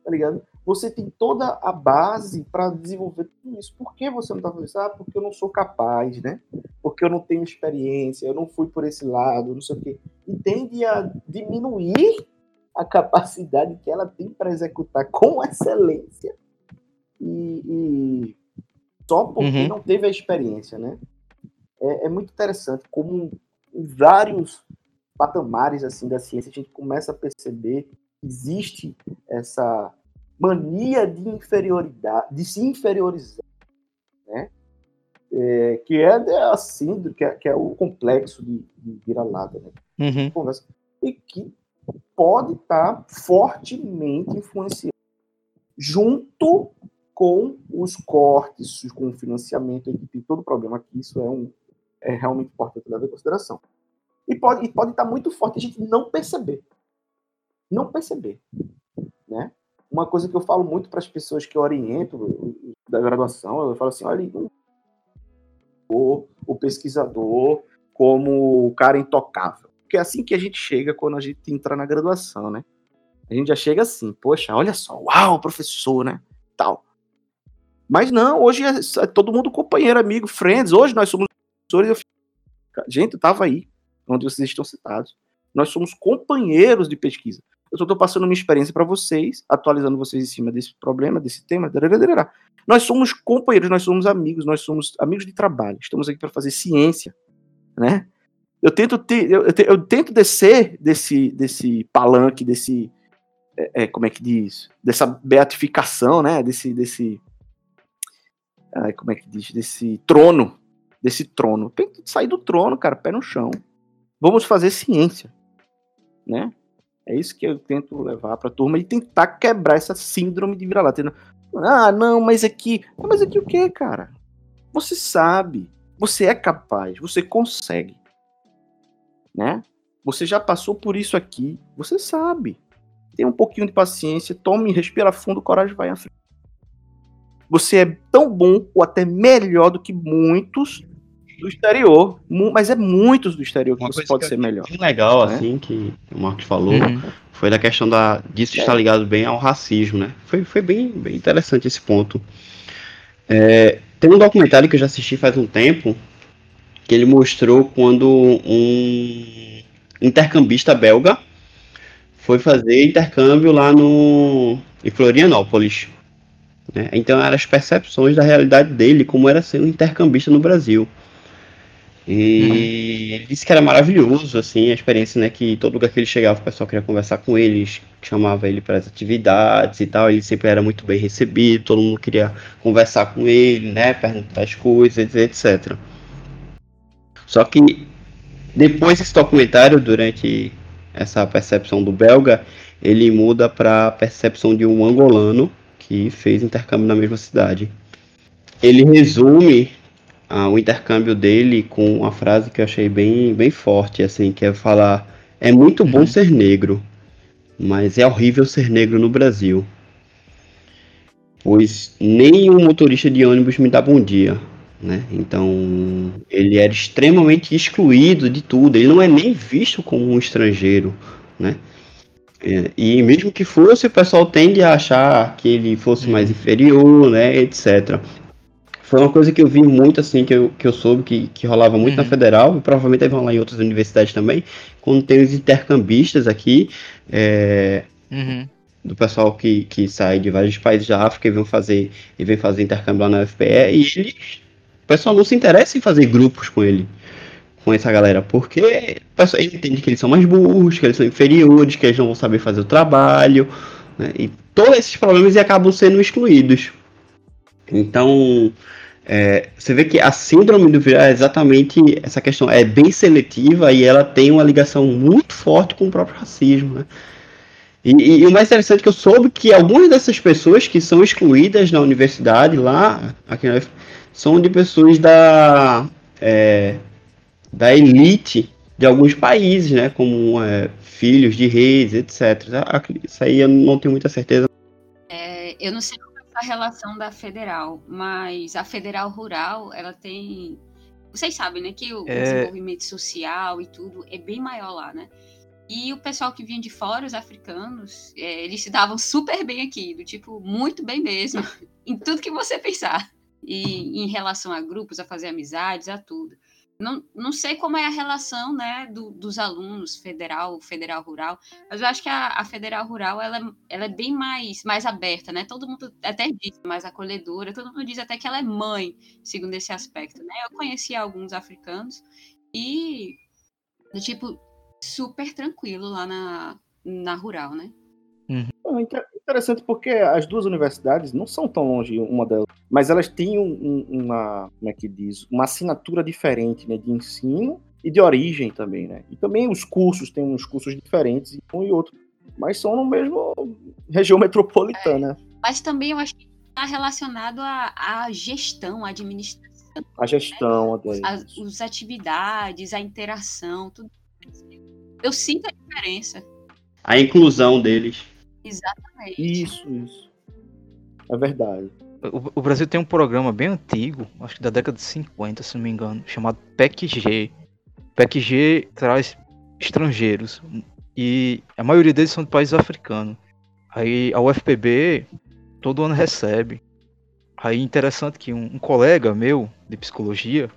Tá ligado? Você tem toda a base para desenvolver tudo isso. Por que você não tá fazendo isso? Ah, porque eu não sou capaz, né? Porque eu não tenho experiência, eu não fui por esse lado, não sei o quê. E tende a diminuir a capacidade que ela tem para executar com excelência e, e só porque Uhum. não teve a experiência, né? É, é muito interessante como em vários patamares assim da ciência a gente começa a perceber existe essa mania de inferioridade, de se inferiorizar, né? É, que é a síndrome, que é, que é o complexo de, de vira-lata, né? Uhum. conversa, e que pode estar fortemente influenciando junto com os cortes, com o financiamento, que tem todo o problema isso é, um, é realmente importante levar em consideração. E pode, e pode estar muito forte a gente não perceber. Não perceber, né? Uma coisa que eu falo muito para as pessoas que eu oriento da graduação, eu falo assim, olha, o, o pesquisador como o cara intocável. Porque é assim que a gente chega quando a gente entra na graduação, né? A gente já chega assim, poxa, olha só, uau, professor, né? Tal. Mas não, hoje é, é todo mundo companheiro, amigo, friends. Hoje nós somos professores. Eu... Gente, eu tava aí, onde vocês estão citados. Nós somos companheiros de pesquisa. Eu só estou passando minha experiência para vocês, atualizando vocês em cima desse problema, desse tema. Nós somos companheiros, nós somos amigos, nós somos amigos de trabalho. Estamos aqui para fazer ciência, né? Eu tento ter, eu, eu, tento descer desse desse palanque, desse é, é, como é que diz, dessa beatificação, né? Desse desse ai, como é que diz, desse trono, desse trono. Tem que sair do trono, cara, pé no chão. Vamos fazer ciência, né? É isso que eu tento levar para a turma e tentar quebrar essa síndrome de vira-lata. Ah, não, mas aqui. Ah, mas aqui o que, cara? Você sabe. Você é capaz. Você consegue. Né? Você já passou por isso aqui. Você sabe. Tenha um pouquinho de paciência. Tome, respira fundo. Coragem vai à frente. Você é tão bom ou até melhor do que muitos do exterior, mas é muitos do exterior que Uma você pode que ser melhor. legal, né? assim, que o Marcos falou, uhum. foi da questão da, disso é. estar ligado bem ao racismo, né? Foi, foi bem, bem interessante esse ponto. É, tem um documentário que eu já assisti faz um tempo, que ele mostrou quando um intercambista belga foi fazer intercâmbio lá no em Florianópolis. Né? Então eram as percepções da realidade dele, como era ser um intercambista no Brasil. E ele disse que era maravilhoso, assim, a experiência, né? Que todo lugar que ele chegava, o pessoal queria conversar com ele, chamava ele para as atividades e tal. Ele sempre era muito bem recebido, todo mundo queria conversar com ele, né? Perguntar as coisas, etc. Só que depois desse documentário, durante essa percepção do belga, ele muda para a percepção de um angolano que fez intercâmbio na mesma cidade. Ele resume ah, o intercâmbio dele com uma frase que eu achei bem, bem forte, assim, que é falar: é muito bom uhum. ser negro, mas é horrível ser negro no Brasil. Pois nem um motorista de ônibus me dá bom dia. Né? Então ele era extremamente excluído de tudo. Ele não é nem visto como um estrangeiro, né? É, e mesmo que fosse, o pessoal tende a achar que ele fosse mais uhum. inferior, né, etc. Foi uma coisa que eu vi muito, assim, que eu, que eu soube que, que rolava muito uhum. na Federal, e provavelmente deve rolar em outras universidades também, quando tem os intercambistas aqui, é, uhum. do pessoal que, que sai de vários países da África e vem fazer, e vem fazer intercâmbio lá na UFPE, e eles, o pessoal não se interessa em fazer grupos com ele, com essa galera, porque o pessoal entende que eles são mais burros, que eles são inferiores, que eles não vão saber fazer o trabalho, né, e todos esses problemas acabam sendo excluídos. Então, é, você vê que a síndrome do vírus é exatamente essa questão, é bem seletiva e ela tem uma ligação muito forte com o próprio racismo, né? E, e, e, o mais interessante é que eu soube que algumas dessas pessoas que são excluídas na universidade lá, aqui na, são de pessoas da, é, da elite de alguns países, né? Como é, filhos de reis, etc. Isso aí eu não tenho muita certeza. É, eu não sei a relação da federal, mas a federal rural, ela tem. Vocês sabem, né, que o, é... desenvolvimento social e tudo é bem maior lá, né? E o pessoal que vinha de fora, os africanos, é, eles se davam super bem aqui, do tipo, muito bem mesmo, em tudo que você pensar. E em relação a grupos, a fazer amizades, a tudo. Não, não sei como é a relação né, do, dos alunos federal, federal rural, mas eu acho que a, a federal rural ela, ela é bem mais, mais aberta, né? Todo mundo até diz mais acolhedora, todo mundo diz até que ela é mãe, segundo esse aspecto, né? Eu conheci alguns africanos e tipo super tranquilo lá na, na rural, né? Uhum. Interessante porque as duas universidades não são tão longe uma delas, mas elas têm um, uma, como é que diz, uma assinatura diferente, né, de ensino e de origem também, né? E também os cursos têm uns cursos diferentes um e outro, mas são no mesmo região metropolitana. É, mas também eu acho que está relacionado à, à gestão, à administração. A gestão, né? as, as atividades, a interação, tudo. Eu sinto a diferença. a inclusão deles. Exatamente. Isso, isso. É verdade. O, o Brasil tem um programa bem antigo, acho que da década de 50, se não me engano, chamado PEC-G. PEC-G traz estrangeiros e a maioria deles são de países africanos. Aí a UFPB todo ano recebe. Aí interessante que um, um colega meu de psicologia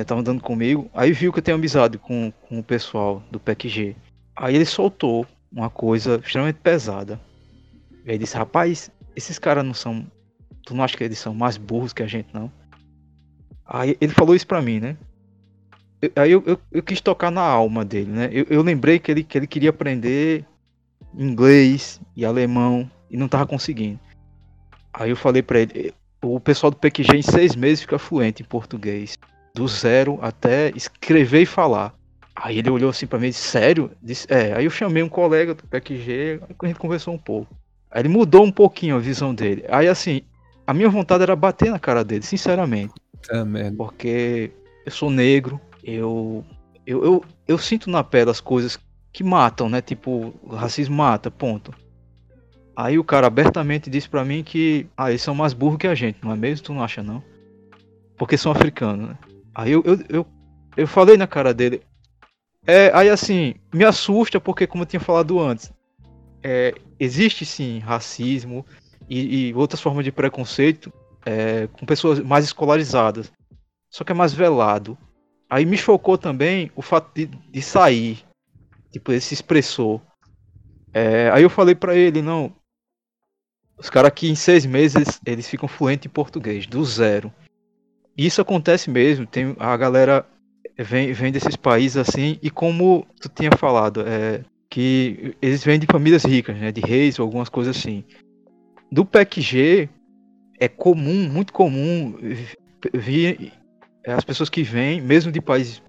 estava andando comigo, aí viu que eu tenho amizade com, com o pessoal do PEC-G. Aí ele soltou uma coisa extremamente pesada. Ele disse, rapaz, esses caras não são. Tu não acha que eles são mais burros que a gente, não? Aí ele falou isso pra mim, né? Eu- aí eu, eu, eu quis tocar na alma dele, né? Eu, eu lembrei que ele, que ele queria aprender inglês e alemão e não tava conseguindo. Aí eu falei pra ele, o pessoal do PQG em seis meses fica fluente em português. Do zero até escrever e falar. Aí ele olhou assim pra mim e disse, sério? Disse, é, aí eu chamei um colega do PQG, a gente conversou um pouco. Aí ele mudou um pouquinho a visão dele. Aí assim, a minha vontade era bater na cara dele, sinceramente. Tá, merda. Porque eu sou negro, eu, eu, eu, eu sinto na pele as coisas que matam, né? Tipo, racismo mata, ponto. Aí o cara abertamente disse pra mim que, ah, eles são mais burros que a gente, não é mesmo? Tu não acha não? Porque são africanos, né? Aí eu, eu, eu, eu falei na cara dele. É, aí assim, me assusta porque, como eu tinha falado antes, é, existe sim racismo e, e outras formas de preconceito é, com pessoas mais escolarizadas. Só que é mais velado. Aí me chocou também o fato de, de sair. Tipo, ele se expressou. É, aí eu falei pra ele, não. Os caras aqui em seis meses eles ficam fluentes em português, do zero. Isso acontece mesmo. Tem a galera vem, vem desses países assim, e como tu tinha falado, é, que eles vêm de famílias ricas, né? De reis ou algumas coisas assim. Do PEC-G é comum, muito comum, vir as pessoas que vêm, mesmo de países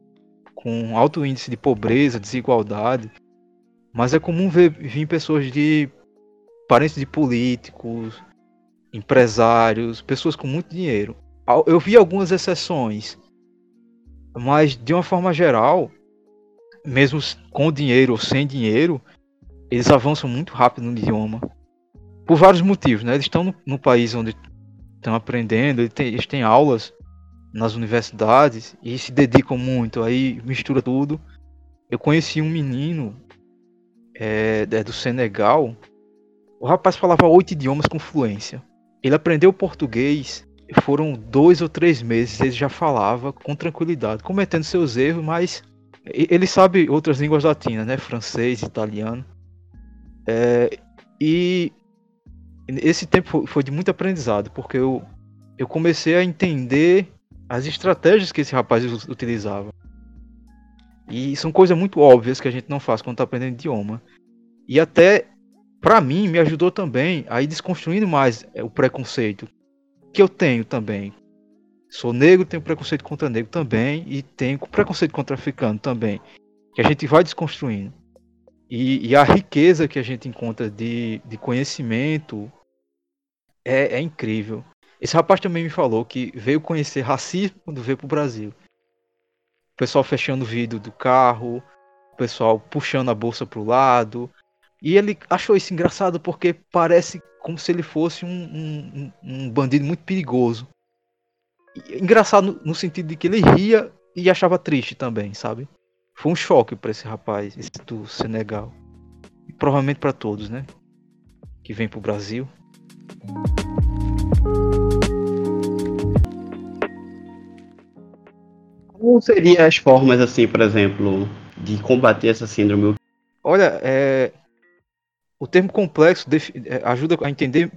com alto índice de pobreza, desigualdade, mas é comum ver vir pessoas de parentes de políticos, empresários, pessoas com muito dinheiro. Eu vi algumas exceções, mas de uma forma geral, mesmo com dinheiro ou sem dinheiro, eles avançam muito rápido no idioma. Por vários motivos, né? Eles estão no, no país onde estão aprendendo, eles têm, eles têm aulas nas universidades e se dedicam muito, aí mistura tudo. Eu conheci um menino é, é do Senegal, o rapaz falava oito idiomas com fluência. Ele aprendeu português, foram dois ou três meses, ele já falava com tranquilidade, cometendo seus erros, mas ele sabe outras línguas latinas, né? Francês, italiano. É, e esse tempo foi- de muito aprendizado, porque eu, eu comecei a entender as estratégias que esse rapaz utilizava. E são coisas muito óbvias que a gente não faz quando está aprendendo idioma. E até, pra mim, me ajudou também a ir desconstruindo mais é, o preconceito que eu tenho também. Sou negro, tenho preconceito contra negro também, e tenho preconceito contra africano também. Que a gente vai desconstruindo. E, e a riqueza que a gente encontra de, de conhecimento é, é incrível. Esse rapaz também me falou que veio conhecer racismo quando veio pro Brasil. O pessoal fechando o vidro do carro, o pessoal puxando a bolsa pro lado. E ele achou isso engraçado porque parece como se ele fosse um, um, um- bandido muito perigoso. Engraçado no, no sentido de que ele ria e achava triste também, sabe? Foi um choque para esse rapaz, esse do Senegal. E provavelmente para todos, né? Que vem pro Brasil. Como seriam as formas, assim, por exemplo, de combater essa síndrome? Olha, é, o termo complexo é, ajuda a entender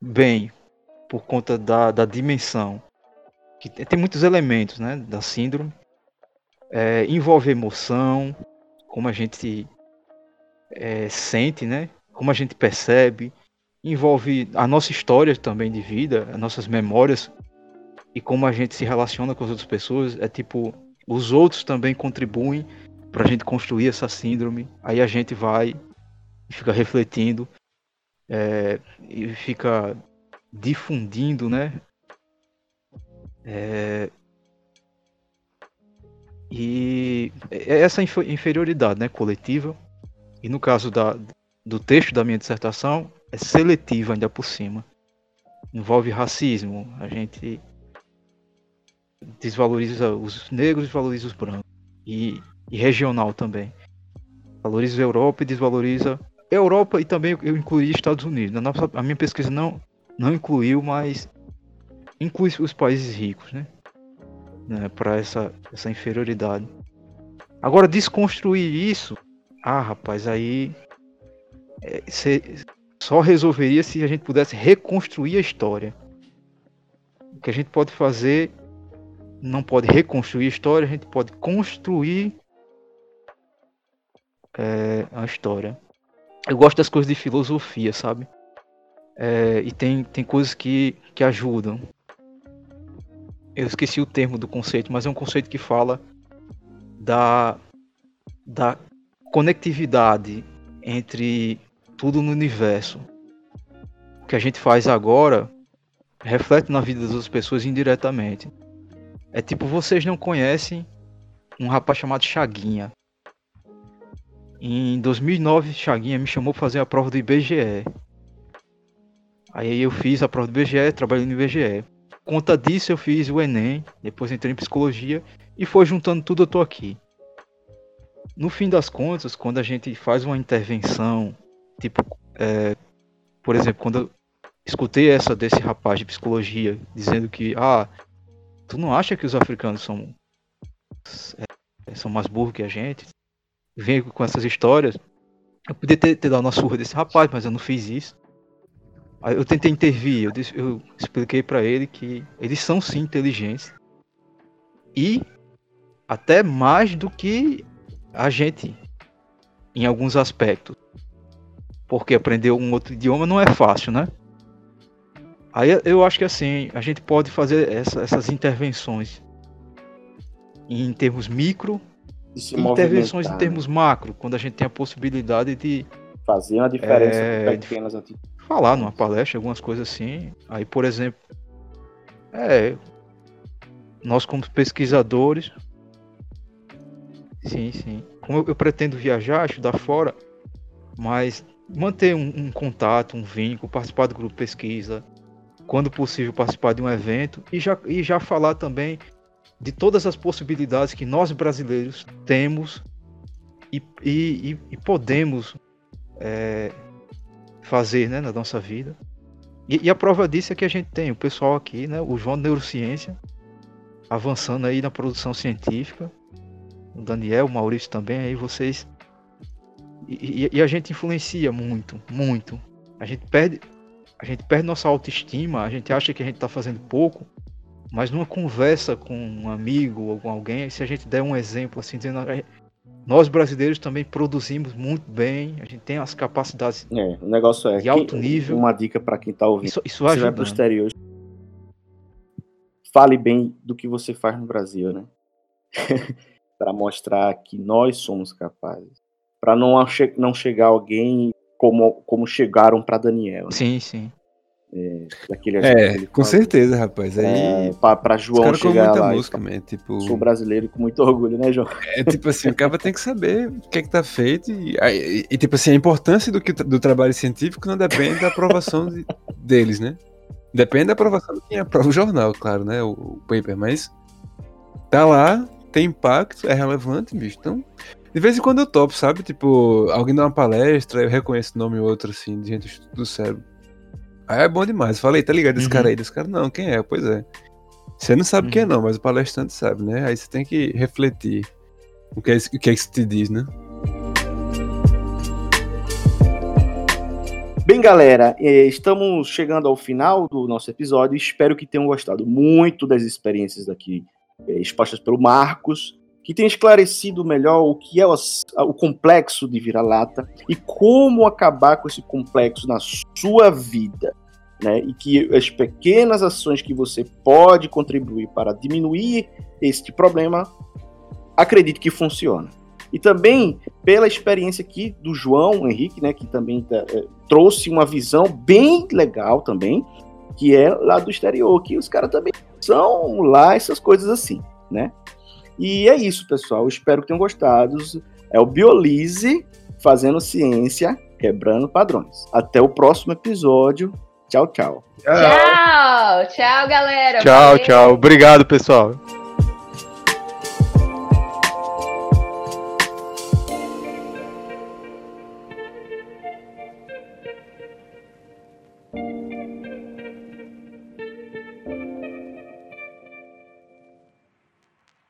bem por conta da, da dimensão. Que tem muitos elementos né, da síndrome. É, envolve emoção, como a gente é, sente, né, como a gente percebe. Envolve a nossa história também de vida, as nossas memórias e como a gente se relaciona com as outras pessoas. É tipo, os outros também contribuem pra gente construir essa síndrome. Aí a gente vai fica refletindo é, e fica difundindo, né? É, e é essa inferioridade, né, coletiva, E no caso da, do texto da minha dissertação, é seletiva ainda por cima. Envolve racismo. A gente desvaloriza os negros e valoriza os brancos. E, e regional também. Valoriza a Europa e desvaloriza Europa e também eu incluí Estados Unidos. A, nossa, a minha pesquisa não, não incluiu, mas inclui os países ricos, né? né Para essa, essa inferioridade. Agora, desconstruir isso, ah, rapaz, aí é, só resolveria se a gente pudesse reconstruir a história. O que a gente pode fazer, não pode reconstruir a história, a gente pode construir é, a história. Eu gosto das coisas de filosofia, sabe? É, e tem, tem coisas que, que ajudam. Eu esqueci o termo do conceito, mas é um conceito que fala da, da conectividade entre tudo no universo. O que a gente faz agora reflete na vida das outras pessoas indiretamente. É tipo, vocês não conhecem um rapaz chamado Chaguinha. Em 2009, Chaguinha me chamou para fazer a prova do IBGE. Aí eu fiz a prova do IBGE, trabalhei no IBGE. Conta disso eu fiz o Enem, depois entrei em psicologia e foi juntando tudo eu tô aqui. No fim das contas, quando a gente faz uma intervenção Tipo, é, por exemplo, quando eu escutei essa desse rapaz de psicologia dizendo que, ah, tu não acha que os africanos são, é, são mais burros que a gente? Vem com essas histórias. Eu podia ter, ter dado uma surra desse rapaz, mas eu não fiz isso. Aí eu tentei intervir, eu, disse, eu expliquei para ele que eles são sim inteligentes e até mais do que a gente em alguns aspectos porque aprender um outro idioma não é fácil, né? Aí eu acho que assim, a gente pode fazer essa, essas intervenções em termos micro intervenções em termos macro, quando a gente tem a possibilidade de fazer uma diferença é, pequenas de falar numa palestra, algumas coisas assim. Aí, por exemplo, é nós como pesquisadores, sim, sim. Como eu, eu pretendo viajar, estudar fora, mas manter um, um, contato, um vínculo, participar do grupo pesquisa, quando possível participar de um evento e já, e já falar também de todas as possibilidades que nós brasileiros temos e, e, e podemos é, fazer né, na nossa vida. E, e, a prova disso é que a gente tem o pessoal aqui, né, o João Neurociência, avançando aí na produção científica, o Daniel, o Maurício também, aí vocês e, e, a gente influencia muito, muito. A gente perde, a gente perde nossa autoestima, a gente acha que a gente está fazendo pouco, mas numa conversa com um amigo ou com alguém, se a gente der um exemplo assim, dizendo nós brasileiros também produzimos muito bem, a gente tem as capacidades é, o negócio é de alto nível. Uma dica para quem está ouvindo. Isso, isso ajuda. Você vai para o exterior. Fale bem do que você faz no Brasil, né? para mostrar que nós somos capazes para não, não chegar alguém como, como chegaram para Daniel. Né? Sim, sim. É, daquele é com certeza, rapaz. Aí, é, para João chegar lá. Música, man, tipo... Sou brasileiro com muito orgulho, né, João? É tipo assim, o cara tem que saber o que é que tá feito e, e, e tipo assim, a importância do, que, do trabalho científico não depende da aprovação de, deles, né? Depende da aprovação de quem aprova o jornal, claro, né? O, o paper, mas tá lá, tem impacto, é relevante, bicho. Então, de vez em quando eu topo, sabe? Tipo, alguém dá uma palestra, eu reconheço o nome ou outro, assim, de gente do cérebro. Aí é bom demais. Falei, tá ligado esse uhum. cara aí? Esse cara, não, quem é? Pois é. Você não sabe uhum. quem é, uhum. não, mas o palestrante sabe, né? Aí você tem que refletir o que é, o que, é que te diz, né? Bem, galera, eh, estamos chegando ao final do nosso episódio. Espero que tenham gostado muito das experiências aqui eh, expostas pelo Marcos que tem esclarecido melhor o que é o, o complexo de vira-lata e como acabar com esse complexo na sua vida. Né, e que as pequenas ações que você pode contribuir para diminuir este problema, acredite que funciona. E também pela experiência aqui do João Henrique, né, que também é, trouxe uma visão bem legal também, que é lá do exterior, que os caras também são lá essas coisas assim, né? E é isso, pessoal. Espero que tenham gostado. É o Biolise, fazendo ciência, quebrando padrões. Até o próximo episódio. Tchau, tchau. Tchau, tchau, galera. Tchau, Valeu. tchau. Obrigado, pessoal.